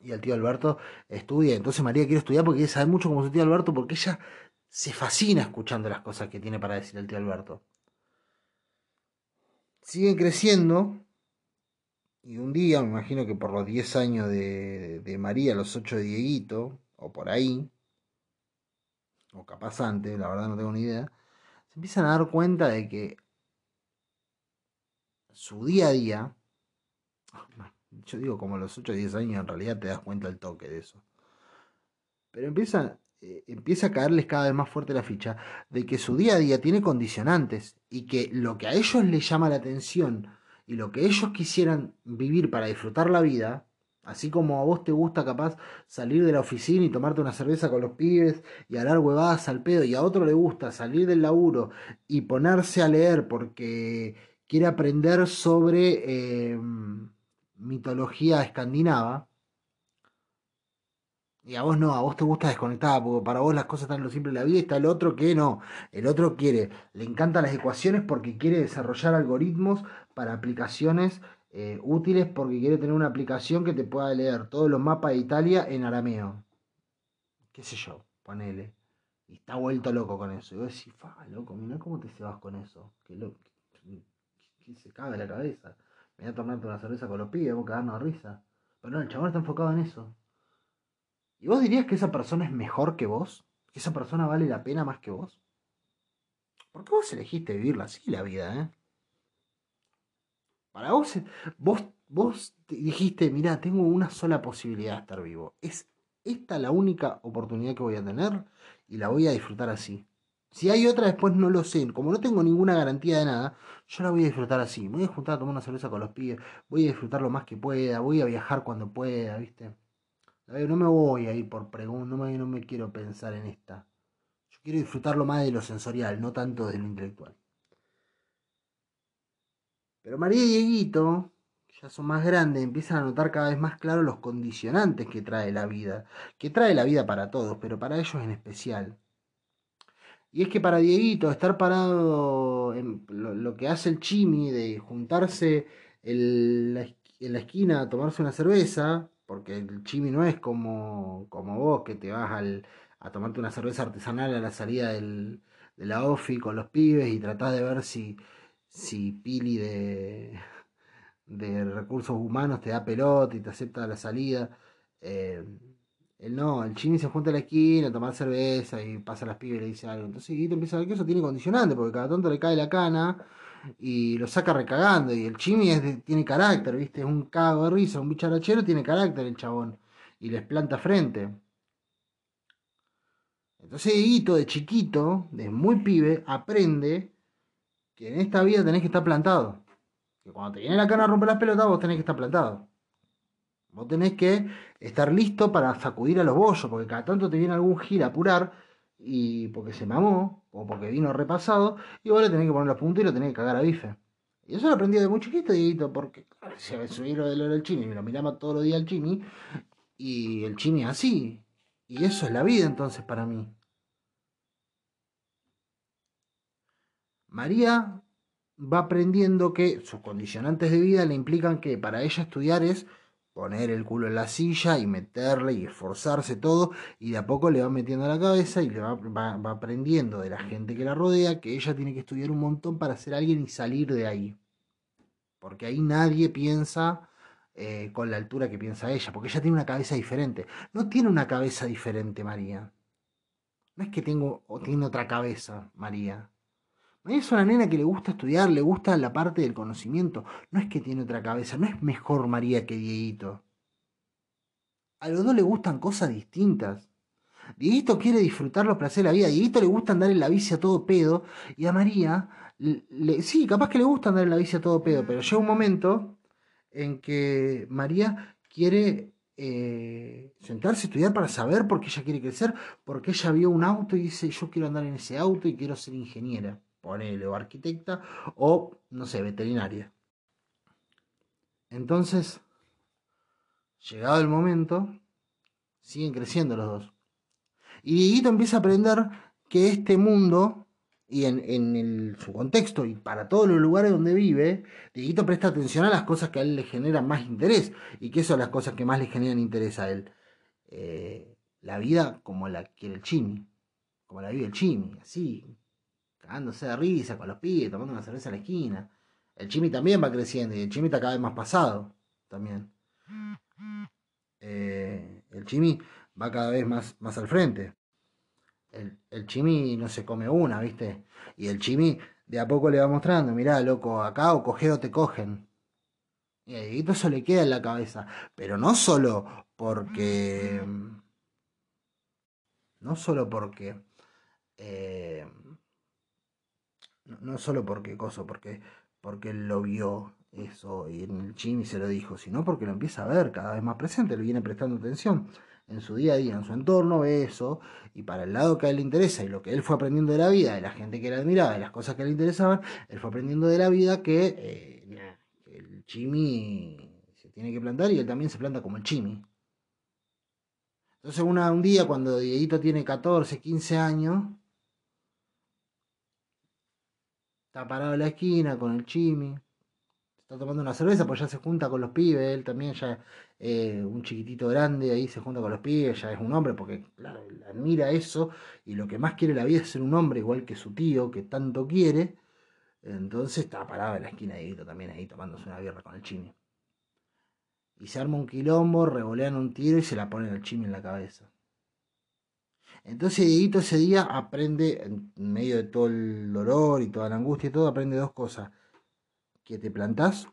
A: Y al tío Alberto estudia, entonces María quiere estudiar porque quiere saber mucho como su tío Alberto porque ella se fascina escuchando las cosas que tiene para decir el tío Alberto siguen creciendo. Y un día, me imagino que por los 10 años de, de María, los 8 de Dieguito, o por ahí, o capaz antes, la verdad no tengo ni idea, se empiezan a dar cuenta de que su día a día, yo digo como los 8 o 10 años, en realidad te das cuenta del toque de eso. Pero empiezan, eh, empieza a caerles cada vez más fuerte la ficha de que su día a día tiene condicionantes y que lo que a ellos les llama la atención y lo que ellos quisieran vivir para disfrutar la vida, así como a vos te gusta capaz salir de la oficina y tomarte una cerveza con los pibes y hablar huevadas al pedo y a otro le gusta salir del laburo y ponerse a leer porque quiere aprender sobre eh, mitología escandinava, y a vos no, a vos te gusta desconectar, porque para vos las cosas están lo simple de la vida y está el otro que no. El otro quiere, le encantan las ecuaciones porque quiere desarrollar algoritmos para aplicaciones eh, útiles porque quiere tener una aplicación que te pueda leer todos los mapas de Italia en arameo. Qué sé yo, ponele. Y está vuelto loco con eso. Y vos decís, fa, loco, mira cómo te se vas con eso. Que, loco, se caga la cabeza. Me voy a tomarte una cerveza con los pibes, vamos a cagarnos a risa. Pero no, el chabón está enfocado en eso. ¿Y vos dirías que esa persona es mejor que vos? ¿Que esa persona vale la pena más que vos? Porque vos elegiste vivirla así la vida, ¿eh? Para vos, vos, vos dijiste, mira, tengo una sola posibilidad de estar vivo. Es esta la única oportunidad que voy a tener y la voy a disfrutar así. Si hay otra después no lo sé. Como no tengo ninguna garantía de nada, yo la voy a disfrutar así. Me voy a juntar a tomar una cerveza con los pibes, voy a disfrutar lo más que pueda, voy a viajar cuando pueda, ¿viste? No me voy a ir por preguntas, no me, quiero pensar en esta. Yo quiero disfrutarlo más de lo sensorial, no tanto de lo intelectual. Pero María y Dieguito, ya son más grandes, empiezan a notar cada vez más claro los condicionantes que trae la vida. Que trae la vida para todos, pero para ellos en especial. Y es que para Dieguito estar parado en lo, que hace el chimi de juntarse en la esquina a tomarse una cerveza, porque el chimi no es como, como vos que te vas al, a tomarte una cerveza artesanal a la salida del, de la OFI con los pibes y tratás de ver si, si Pili de, (laughs) de recursos humanos te da pelota y te acepta la salida. Eh, él no, el chimi se junta a la esquina a tomar cerveza y pasa a las pibes y le dice algo. Entonces te empieza a ver que eso tiene condicionante, porque cada tanto le cae la cana y lo saca recagando. Y el Chimi tiene carácter, ¿viste? Es un cago de risa, un bicharachero, tiene carácter el chabón. Y les planta frente. Entonces Hito de chiquito, de muy pibe, aprende que en esta vida tenés que estar plantado. Que cuando te viene la cana a romper las pelotas, vos tenés que estar plantado. Vos tenés que estar listo para sacudir a los bollos, porque cada tanto te viene algún gil a apurar y porque se mamó, o porque vino repasado, y vos le tenés que poner los puntos y lo tenés que cagar a bife. Y eso lo aprendí de muy chiquito, Dieguito, porque se me subí lo del chini, me lo miraba todos los días el chini, y el chini así. Y eso es la vida entonces para mí. María va aprendiendo que sus condicionantes de vida le implican que para ella estudiar es poner el culo en la silla y meterle y esforzarse todo y de a poco le va metiendo la cabeza y le va, va, aprendiendo de la gente que la rodea que ella tiene que estudiar un montón para ser alguien y salir de ahí. Porque ahí nadie piensa eh, con la altura que piensa ella, porque ella tiene una cabeza diferente. No tiene una cabeza diferente María. No es que tengo, o tiene otra cabeza María. Es una nena que le gusta estudiar, le gusta la parte del conocimiento. No es que tiene otra cabeza, no es mejor María que Dieguito. A los dos le gustan cosas distintas. Dieguito quiere disfrutar los placeres de la vida. A Dieguito le gusta andar en la bici a todo pedo. Y a María, le, sí, capaz que le gusta andar en la bici a todo pedo. Pero llega un momento en que María quiere eh, sentarse a estudiar para saber por qué ella quiere crecer. Porque ella vio un auto y dice: Yo quiero andar en ese auto y quiero ser ingeniera. Ponele, o arquitecta, o no sé, veterinaria. Entonces, llegado el momento, siguen creciendo los dos. Y Dieguito empieza a aprender que este mundo, y en, su contexto y para todos los lugares donde vive, Dieguito presta atención a las cosas que a él le generan más interés. ¿Y qué son las cosas que más le generan interés a él? Eh, la vida como la quiere el Chimi, como la vive el Chimi, así, cagándose de risa con los pibes, tomando una cerveza a la esquina. El Chimi también va creciendo y el Chimi está cada vez más pasado también. Eh, el Chimi va cada vez más, más al frente. El, el, Chimi no se come una, ¿viste? Y el Chimi de a poco le va mostrando, mirá, loco, acá o coge o te cogen. Y a eso le queda en la cabeza. Pero no solo porque. No solo porque. Eh, no, solo porque coso, porque, porque él lo vio eso y en el Chimi se lo dijo, sino porque lo empieza a ver cada vez más presente, le viene prestando atención en su día a día, en su entorno, ve eso, y para el lado que a él le interesa y lo que él fue aprendiendo de la vida, de la gente que le admiraba, de las cosas que le interesaban, él fue aprendiendo de la vida que eh, el chimi se tiene que plantar y él también se planta como el chimi. Entonces un día cuando Dieguito tiene 14, 15 años, está parado en la esquina con el chimi, está tomando una cerveza, pues ya se junta con los pibes, él también ya eh, un chiquitito grande ahí se junta con los pibes, ya es un hombre, porque claro, admira eso, y lo que más quiere la vida es ser un hombre, igual que su tío, que tanto quiere. Entonces está parado en la esquina de también ahí tomándose una birra con el chimi. Y se arma un quilombo, revolean un tiro y se la ponen al chimi en la cabeza. Entonces Dieguito ese día aprende, en medio de todo el dolor y toda la angustia y todo, aprende dos cosas que te plantás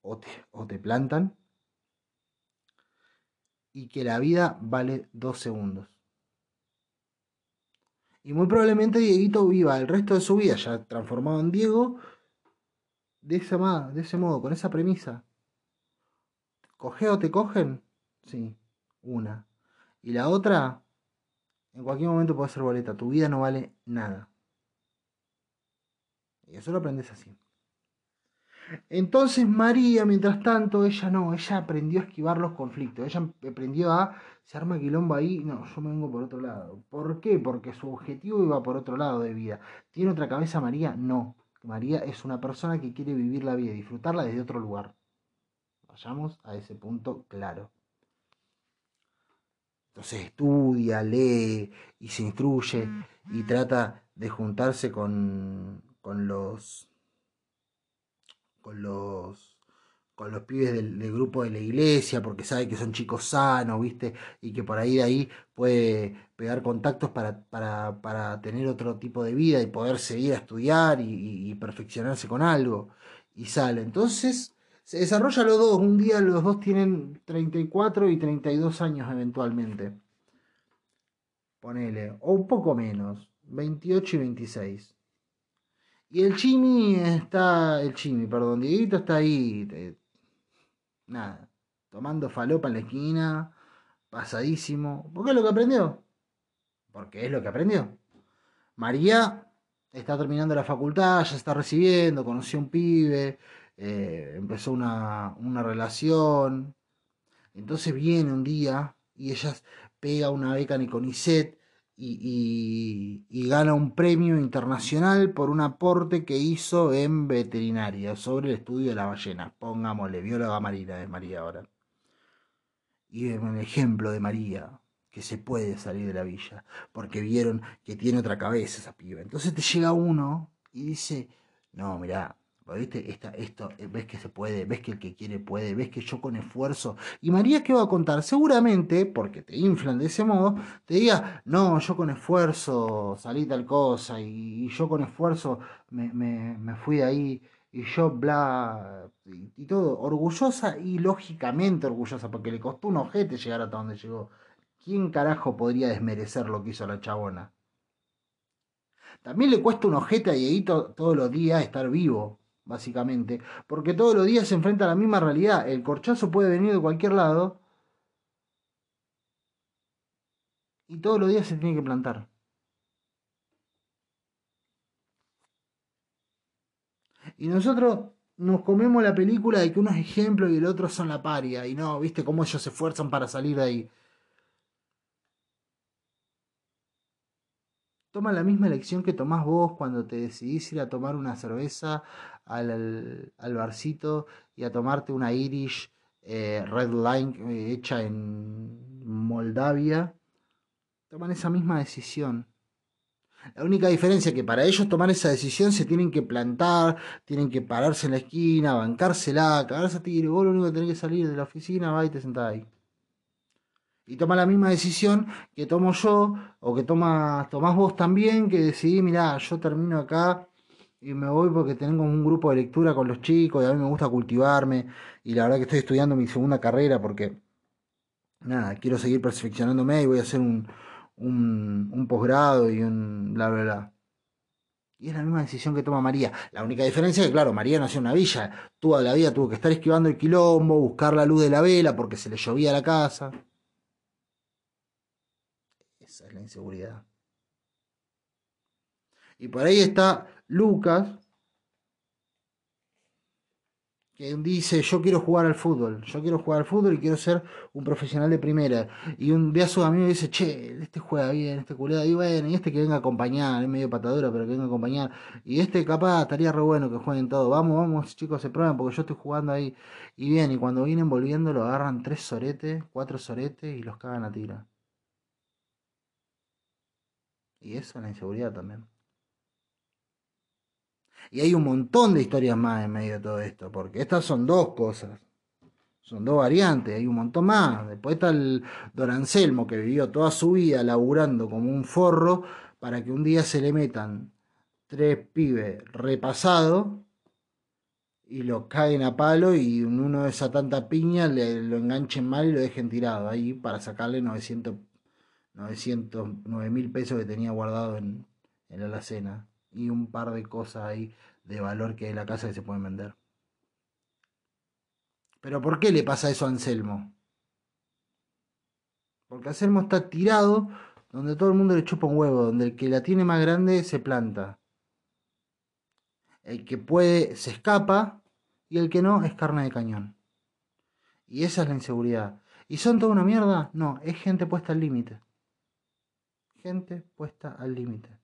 A: o te, o te plantan y que la vida vale dos segundos. Y muy probablemente Dieguito viva el resto de su vida ya transformado en Diego de, esa, de ese modo, con esa premisa. ¿Coge o te cogen? Sí, una. Y la otra, en cualquier momento puede ser boleta. Tu vida no vale nada. Y eso lo aprendes así. Entonces María, mientras tanto, ella no, ella aprendió a esquivar los conflictos, ella aprendió a, se arma quilombo ahí, no, yo me vengo por otro lado. ¿Por qué? Porque su objetivo iba por otro lado de vida. ¿Tiene otra cabeza María? No. María es una persona que quiere vivir la vida y disfrutarla desde otro lugar. Vayamos a ese punto claro. Entonces estudia, lee y se instruye y trata de juntarse con, con los con los con los pibes del, grupo de la iglesia, porque sabe que son chicos sanos, ¿viste? Y que por ahí de ahí puede pegar contactos para, para, tener otro tipo de vida y poder seguir a estudiar y, perfeccionarse con algo. Y sale. Entonces, se desarrolla los dos. Un día los dos tienen 34 y 32 años eventualmente. Ponele. O un poco menos. 28 y 26. Y el Chimi está. El Chimi, perdón, Dieguito está ahí. nada. Tomando falopa en la esquina. Pasadísimo. ¿Por qué es lo que aprendió? Porque es lo que aprendió. María está terminando la facultad, ya está recibiendo, conoció a un pibe, eh, empezó una, una relación. Entonces viene un día y ella pega una beca en Conicet y, gana un premio internacional por un aporte que hizo en veterinaria sobre el estudio de la ballena. Pongámosle, bióloga marina de María ahora. Y un ejemplo de María que se puede salir de la villa, porque vieron que tiene otra cabeza esa piba. Entonces te llega uno y dice, no, mirá, ¿Viste? Esta, esto, eh, ves que se puede, ves que el que quiere puede, ves que yo con esfuerzo. Y María, ¿qué va a contar? Seguramente, porque te inflan de ese modo, te diga, no, yo con esfuerzo salí tal cosa, y, yo con esfuerzo me, me, fui de ahí, y yo bla, y, y, todo, orgullosa y lógicamente orgullosa, porque le costó un ojete llegar hasta donde llegó. ¿Quién carajo podría desmerecer lo que hizo la chabona? También le cuesta un ojete a Dieguito todos los días estar vivo, básicamente, porque todos los días se enfrenta a la misma realidad. El corchazo puede venir de cualquier lado y todos los días se tiene que plantar. Y nosotros nos comemos la película de que uno es ejemplo y el otro son la paria. Y no, viste cómo ellos se esfuerzan para salir de ahí. Toma la misma elección que tomás vos cuando te decidís ir a tomar una cerveza al, al barcito y a tomarte una Irish eh, Red Line eh, hecha en Moldavia. Toman esa misma decisión. La única diferencia es que para ellos tomar esa decisión se tienen que plantar, tienen que pararse en la esquina, bancársela, cagarse a tiro. Vos lo único que tenés que salir de la oficina, va y te sentás ahí y toma la misma decisión que tomo yo o que toma, tomás vos también, que decidí, mirá, yo termino acá y me voy porque tengo un grupo de lectura con los chicos y a mí me gusta cultivarme y la verdad que estoy estudiando mi segunda carrera porque, nada, quiero seguir perfeccionándome y voy a hacer un, un, posgrado y un bla, bla, bla. Y es la misma decisión que toma María. La única diferencia es que, claro, María nació en una villa. Toda la vida tuvo que estar esquivando el quilombo, buscar la luz de la vela porque se le llovía la casa es la inseguridad. Y por ahí está Lucas, que dice, yo quiero jugar al fútbol, yo quiero jugar al fútbol y quiero ser un profesional de primera. Y un día su amigo dice, che, este juega bien, este culero, y bueno, y este que venga a acompañar, es medio patadura, pero que venga a acompañar. Y este capaz estaría re bueno que jueguen todo. Vamos, vamos, chicos, se prueben porque yo estoy jugando ahí. Y bien, y cuando vienen volviendo lo agarran tres soretes, cuatro soretes y los cagan a tira. Y eso es la inseguridad también. Y hay un montón de historias más en medio de todo esto, porque estas son dos cosas. Son dos variantes, hay un montón más. Después está el Don Anselmo, que vivió toda su vida laburando como un forro para que un día se le metan tres pibes repasados y lo caen a palo y uno de esa tanta piña le, lo enganchen mal y lo dejen tirado ahí para sacarle 900 909 mil pesos que tenía guardado en, en la alacena y un par de cosas ahí de valor que hay en la casa que se pueden vender. Pero ¿por qué le pasa eso a Anselmo? Porque Anselmo está tirado donde todo el mundo le chupa un huevo, donde el que la tiene más grande se planta. El que puede se escapa y el que no es carne de cañón. Y esa es la inseguridad. ¿Y son toda una mierda? No, es gente puesta al límite gente puesta al límite.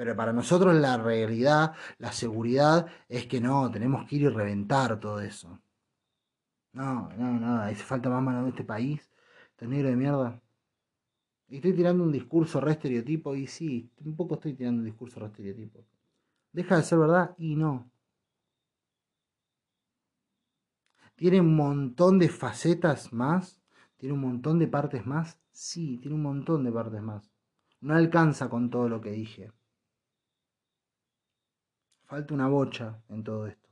A: Pero para nosotros la realidad, la seguridad es que no, tenemos que ir y reventar todo eso. No, no, no, hace falta más mano de este país, este negro de mierda. Y estoy tirando un discurso re estereotipo, y sí, un poco estoy tirando un discurso re estereotipo. Deja de ser verdad y no. ¿Tiene un montón de facetas más? ¿Tiene un montón de partes más? Sí, tiene un montón de partes más. No alcanza con todo lo que dije. Falta una bocha en todo esto.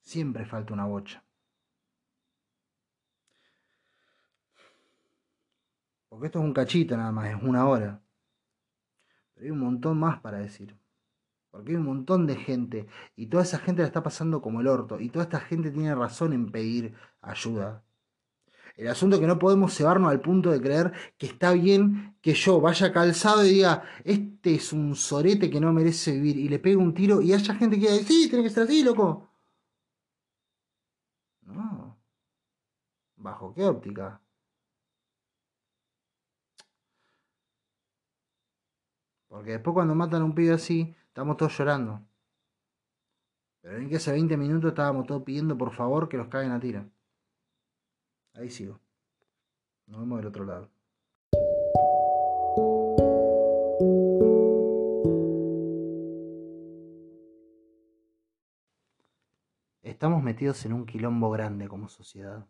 A: Siempre falta una bocha. Porque esto es un cachito nada más, es una hora. Pero hay un montón más para decir. Porque hay un montón de gente y toda esa gente la está pasando como el orto y toda esta gente tiene razón en pedir ayuda. El asunto es que no podemos cebarnos al punto de creer que está bien que yo vaya calzado y diga, este es un sorete que no merece vivir y le pegue un tiro y haya gente que diga, sí, tiene que ser así, loco. No. ¿Bajo qué óptica? Porque después cuando matan a un pibe así, Estamos todos llorando. Pero en que hace 20 minutos estábamos todos pidiendo por favor que los caguen a tira. Ahí sigo. Nos vemos del otro lado. Estamos metidos en un quilombo grande como sociedad.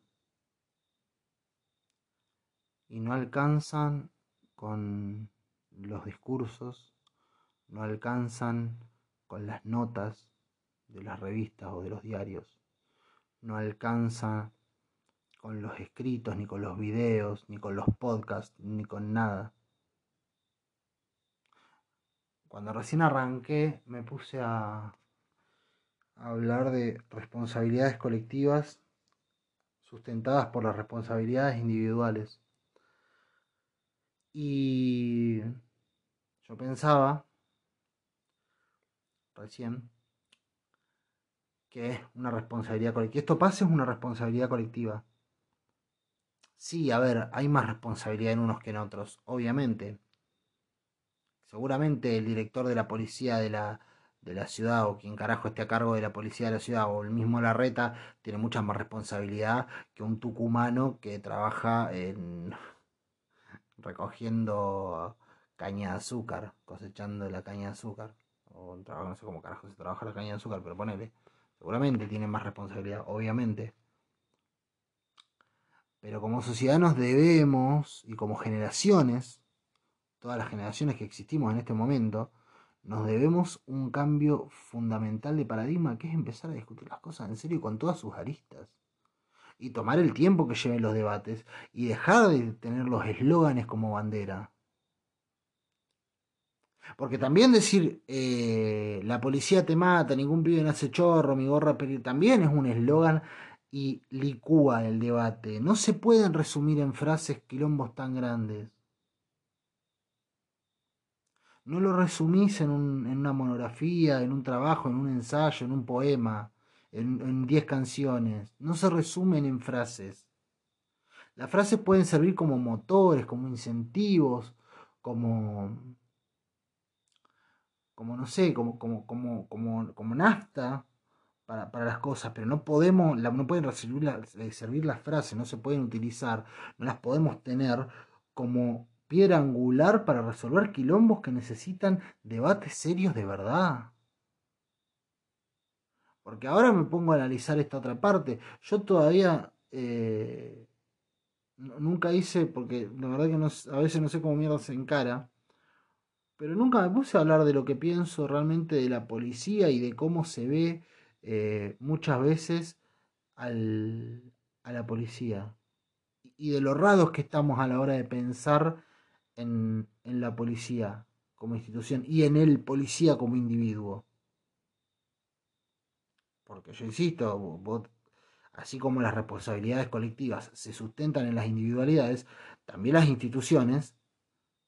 A: Y no alcanzan con los discursos, no alcanzan con las notas de las revistas o de los diarios, no alcanza con los escritos, ni con los videos, ni con los podcasts, ni con nada. Cuando recién arranqué me puse a, hablar de responsabilidades colectivas sustentadas por las responsabilidades individuales. Y yo pensaba recién que es una responsabilidad colectiva. Que esto pase es una responsabilidad colectiva. Sí, a ver, hay más responsabilidad en unos que en otros, obviamente. Seguramente el director de la policía de la, de la ciudad o quien carajo esté a cargo de la policía de la ciudad o el mismo Larreta tiene mucha más responsabilidad que un tucumano que trabaja en (laughs) recogiendo caña de azúcar, cosechando la caña de azúcar. O no sé cómo carajo se trabaja la caña de azúcar, pero ponele. Seguramente tiene más responsabilidad, obviamente. Pero como sociedad nos debemos, y como generaciones, todas las generaciones que existimos en este momento, nos debemos un cambio fundamental de paradigma, que es empezar a discutir las cosas en serio con todas sus aristas. Y tomar el tiempo que lleven los debates y dejar de tener los eslóganes como bandera. Porque también decir eh, la policía te mata, ningún pibe nace chorro, mi gorra también es un eslogan y licúa el debate. No se pueden resumir en frases quilombos tan grandes. No lo resumís en, una monografía, en un trabajo, en un ensayo, en un poema, en diez canciones. No se resumen en frases. Las frases pueden servir como motores, como incentivos, como como no sé, como, como, como, como, como nafta para, las cosas, pero no podemos, no pueden eh, servir las frases, no se pueden utilizar, no las podemos tener como piedra angular para resolver quilombos que necesitan debates serios de verdad. Porque ahora me pongo a analizar esta otra parte. Yo todavía eh, nunca hice, porque la verdad que a veces no sé cómo mierda se encara pero nunca me puse a hablar de lo que pienso realmente de la policía y de cómo se ve eh, muchas veces al, a la policía y de lo raros que estamos a la hora de pensar en, en la policía como institución y en el policía como individuo. Porque yo insisto, así como las responsabilidades colectivas se sustentan en las individualidades, también las instituciones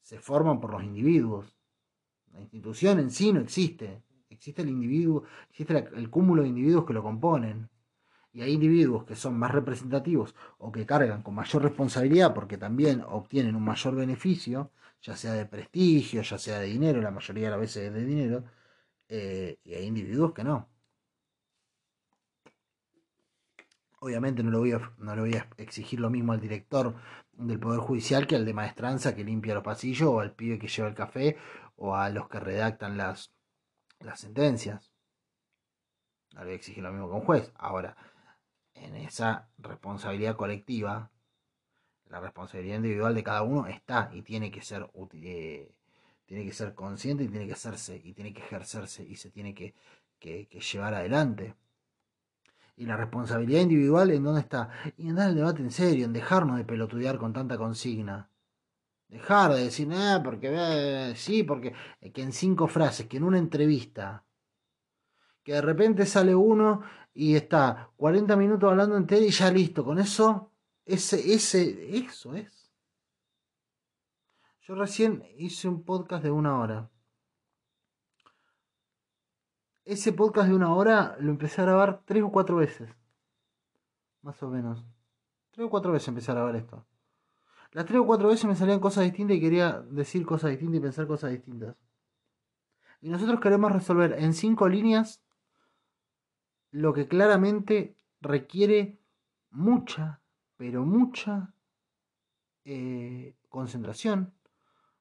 A: se forman por los individuos. La institución en sí no existe. Existe el individuo, existe el cúmulo de individuos que lo componen. Y hay individuos que son más representativos o que cargan con mayor responsabilidad porque también obtienen un mayor beneficio, ya sea de prestigio, ya sea de dinero, la mayoría de las veces es de dinero, eh, y hay individuos que no. Obviamente no, lo voy no le voy a exigir lo mismo al director del Poder Judicial que al de maestranza que limpia los pasillos o al pibe que lleva el café o a los que redactan las, las sentencias. Le voy a exigir lo mismo que un juez. Ahora, en esa responsabilidad colectiva, la responsabilidad individual de cada uno está y tiene que ser eh, tiene que ser consciente y tiene que hacerse y tiene que ejercerse y se tiene que, que, llevar adelante. Y la responsabilidad individual en dónde está? Y en dar el debate en serio, en dejarnos de pelotudear con tanta consigna. Dejar de decir, nada, porque eh, sí, porque eh, que en cinco frases, que en una entrevista, que de repente sale uno y está 40 minutos hablando entero y ya listo, con eso, ese, ese, eso es. Yo recién hice un podcast de una hora. Ese podcast de una hora lo empecé a grabar tres o cuatro veces. Más o menos. Tres o cuatro veces empecé a grabar esto. Las tres o cuatro veces me salían cosas distintas y quería decir cosas distintas y pensar cosas distintas. Y nosotros queremos resolver en cinco líneas lo que claramente requiere mucha, pero mucha eh, concentración,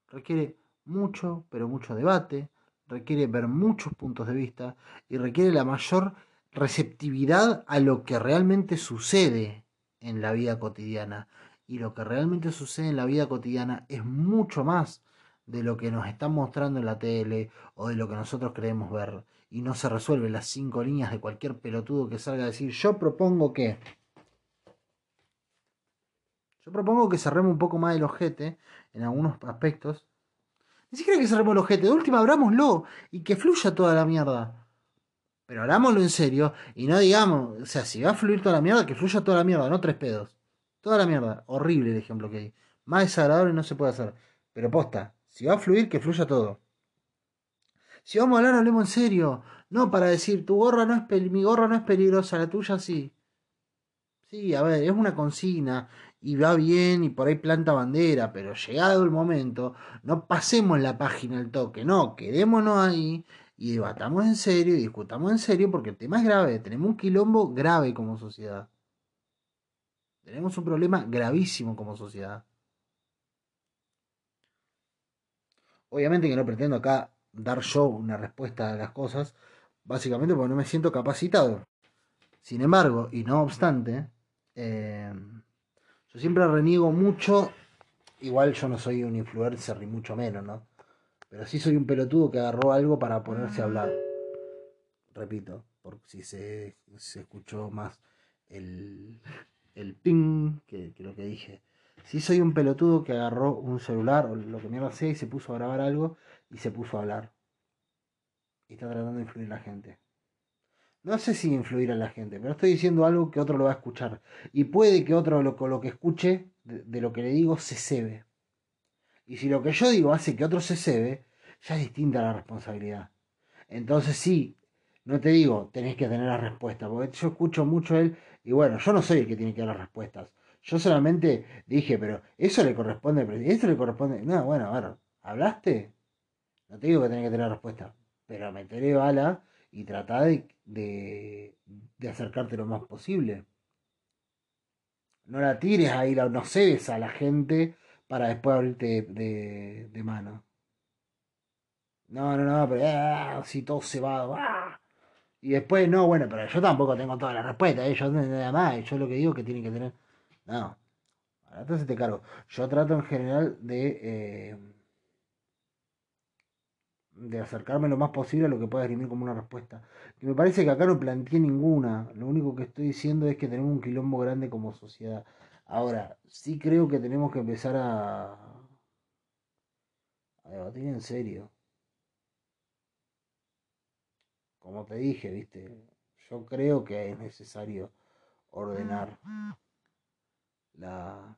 A: requiere mucho, pero mucho debate, requiere ver muchos puntos de vista y requiere la mayor receptividad a lo que realmente sucede en la vida cotidiana. Y lo que realmente sucede en la vida cotidiana es mucho más de lo que nos están mostrando en la tele o de lo que nosotros creemos ver. Y no se resuelve las cinco líneas de cualquier pelotudo que salga a decir, yo propongo que... Yo propongo que cerremos un poco más el ojete en algunos aspectos. Ni siquiera que cerremos el ojete, de última abrámoslo y que fluya toda la mierda. Pero hagámoslo en serio y no digamos, o sea, si va a fluir toda la mierda, que fluya toda la mierda, no tres pedos. Toda la mierda. Horrible el ejemplo que hay. Más desagradable no se puede hacer. Pero posta, si va a fluir, que fluya todo. Si vamos a hablar, hablemos en serio. No para decir, tu gorra no es mi gorra no es peligrosa, la tuya sí. Sí, a ver, es una consigna y va bien y por ahí planta bandera, pero llegado el momento, no pasemos la página al toque, no, quedémonos ahí y debatamos en serio y discutamos en serio porque el tema es grave, tenemos un quilombo grave como sociedad. Tenemos un problema gravísimo como sociedad. Obviamente que no pretendo acá dar yo una respuesta a las cosas, básicamente porque no me siento capacitado. Sin embargo, y no obstante, eh, yo siempre reniego mucho, igual yo no soy un influencer ni mucho menos, ¿no? Pero sí soy un pelotudo que agarró algo para ponerse a hablar. Repito, porque si se, se escuchó más el, el ping que, que lo que dije. Si soy un pelotudo que agarró un celular o lo que mierda sea y se puso a grabar algo y se puso a hablar. Y está tratando de influir a la gente. No sé si influir a la gente, pero estoy diciendo algo que otro lo va a escuchar. Y puede que otro lo, lo que escuche de, lo que le digo se cebe. Y si lo que yo digo hace que otro se cebe, ya es distinta la responsabilidad. Entonces sí, no te digo, tenés que tener la respuesta, porque yo escucho mucho él, y bueno, yo no soy el que tiene que dar las respuestas. Yo solamente dije, pero eso le corresponde, eso le corresponde. No, bueno, a ver, ¿hablaste? No te digo que tenés que tener respuesta, pero meteré bala y trata de, de, acercarte lo más posible. No la tires ahí, no cebes a la gente para después abrirte de, de, mano. No, no, no, pero ah, si todo se va. Ah. Y después, no, bueno, pero yo tampoco tengo toda la respuesta, ¿eh? yo nada más, yo lo que digo es que tienen que tener no. Entonces te cargo. Yo trato en general de. Eh, de acercarme lo más posible a lo que pueda escribir como una respuesta. Que me parece que acá no planteé ninguna. Lo único que estoy diciendo es que tenemos un quilombo grande como sociedad. Ahora, sí creo que tenemos que empezar a. a debatir en serio. Como te dije, viste. Yo creo que es necesario ordenar la,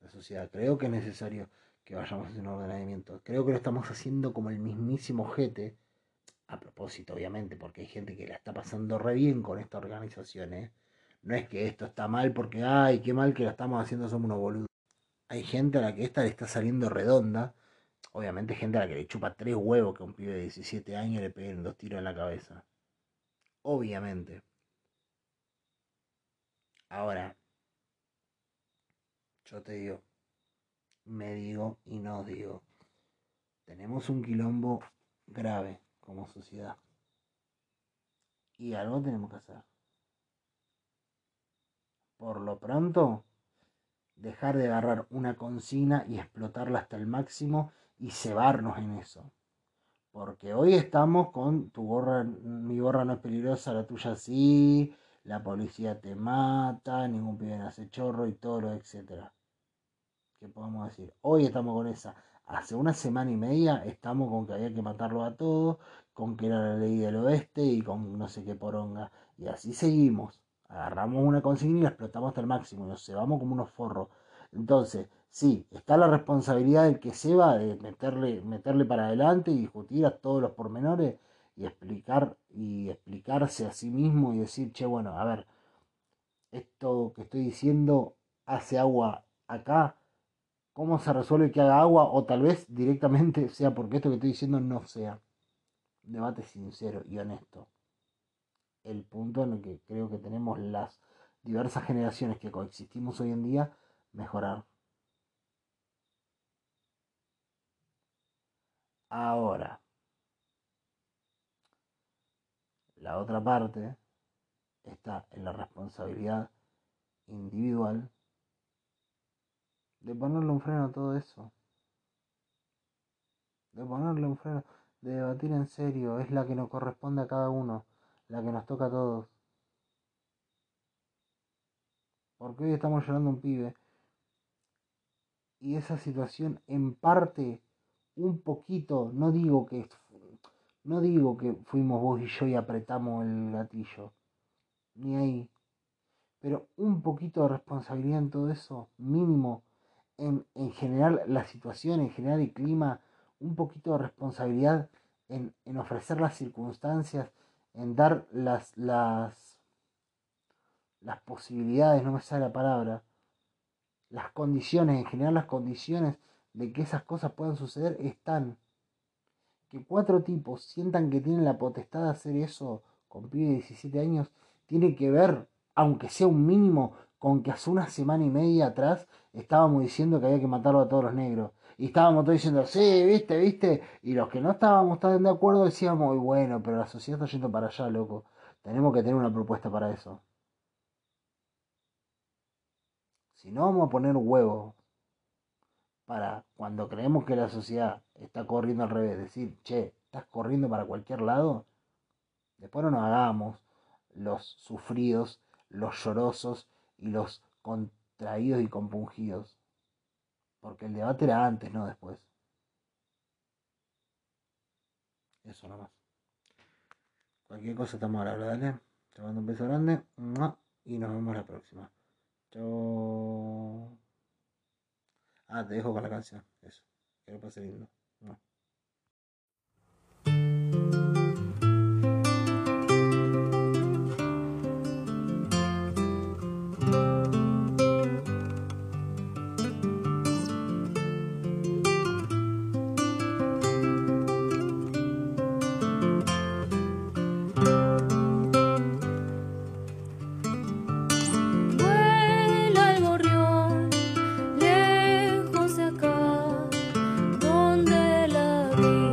A: la sociedad. Creo que es necesario que vayamos hacia un ordenamiento. Creo que lo estamos haciendo como el mismísimo jete. A propósito, obviamente, porque hay gente que la está pasando re bien con esta organización. ¿eh? No es que esto está mal porque, ay, qué mal que lo estamos haciendo, somos unos boludos. Hay gente a la que esta le está saliendo redonda. Obviamente, gente a la que le chupa tres huevos que un pibe de 17 años le peguen dos tiros en la cabeza. Obviamente. Ahora, yo te digo, me digo y no digo. Tenemos un quilombo grave como sociedad. Y algo tenemos que hacer. Por lo pronto, dejar de agarrar una consigna y explotarla hasta el máximo y cebarnos en eso. Porque hoy estamos con tu gorra, mi gorra no es peligrosa, la tuya sí, la policía te mata, ningún pibe hace chorro y todo lo etcétera que podemos decir. Hoy estamos con esa. Hace una semana y media estamos con que había que matarlo a todos, con que era la ley del oeste y con no sé qué poronga. Y así seguimos. Agarramos una consigna y la explotamos hasta el máximo. Nos cebamos como unos forros. Entonces, sí, está la responsabilidad del que se va de meterle, meterle para adelante y discutir a todos los pormenores y explicar y explicarse a sí mismo y decir, che, bueno, a ver, esto que estoy diciendo hace agua acá, cómo se resuelve que haga agua o tal vez directamente (laughs) sea porque esto que estoy diciendo no sea. Debate sincero y honesto. El punto en el que creo que tenemos las diversas generaciones que coexistimos hoy en día, mejorar. Ahora, la otra parte está en la responsabilidad individual de ponerle un freno a todo eso. De ponerle un freno, de debatir en serio, es la que nos corresponde a cada uno, la que nos toca a todos. Porque hoy estamos llorando un pibe. Y esa situación en parte, un poquito, no digo que no digo que fuimos vos y yo y apretamos el gatillo. Ni ahí. Pero un poquito de responsabilidad en todo eso, mínimo, en, en general la situación, en general el clima, un poquito de responsabilidad en, en ofrecer las circunstancias, en dar las, las las posibilidades, no me sale la palabra, las condiciones, en general las condiciones de que esas cosas puedan suceder están. Que cuatro tipos sientan que tienen la potestad de hacer eso con pibe de 17 años, tiene que ver, aunque sea un mínimo, con que hace una semana y media atrás estábamos diciendo que había que matarlo a todos los negros. Y estábamos todos diciendo, sí, viste, viste. Y los que no estábamos tan de acuerdo decíamos, bueno, pero la sociedad está yendo para allá, loco. Tenemos que tener una propuesta para eso. Si no vamos a poner huevos para cuando creemos que la sociedad está corriendo al revés, decir, che, estás corriendo para cualquier lado, después no nos hagamos los sufridos, los llorosos y los contraídos y compungidos. Porque el debate era antes, no después. Eso nomás. Cualquier cosa estamos a dale. Te mando un beso grande y nos vemos la próxima. Yo. Ah, te dejo con la canción. Eso. Lo pase lindo. No.
B: Donde la vida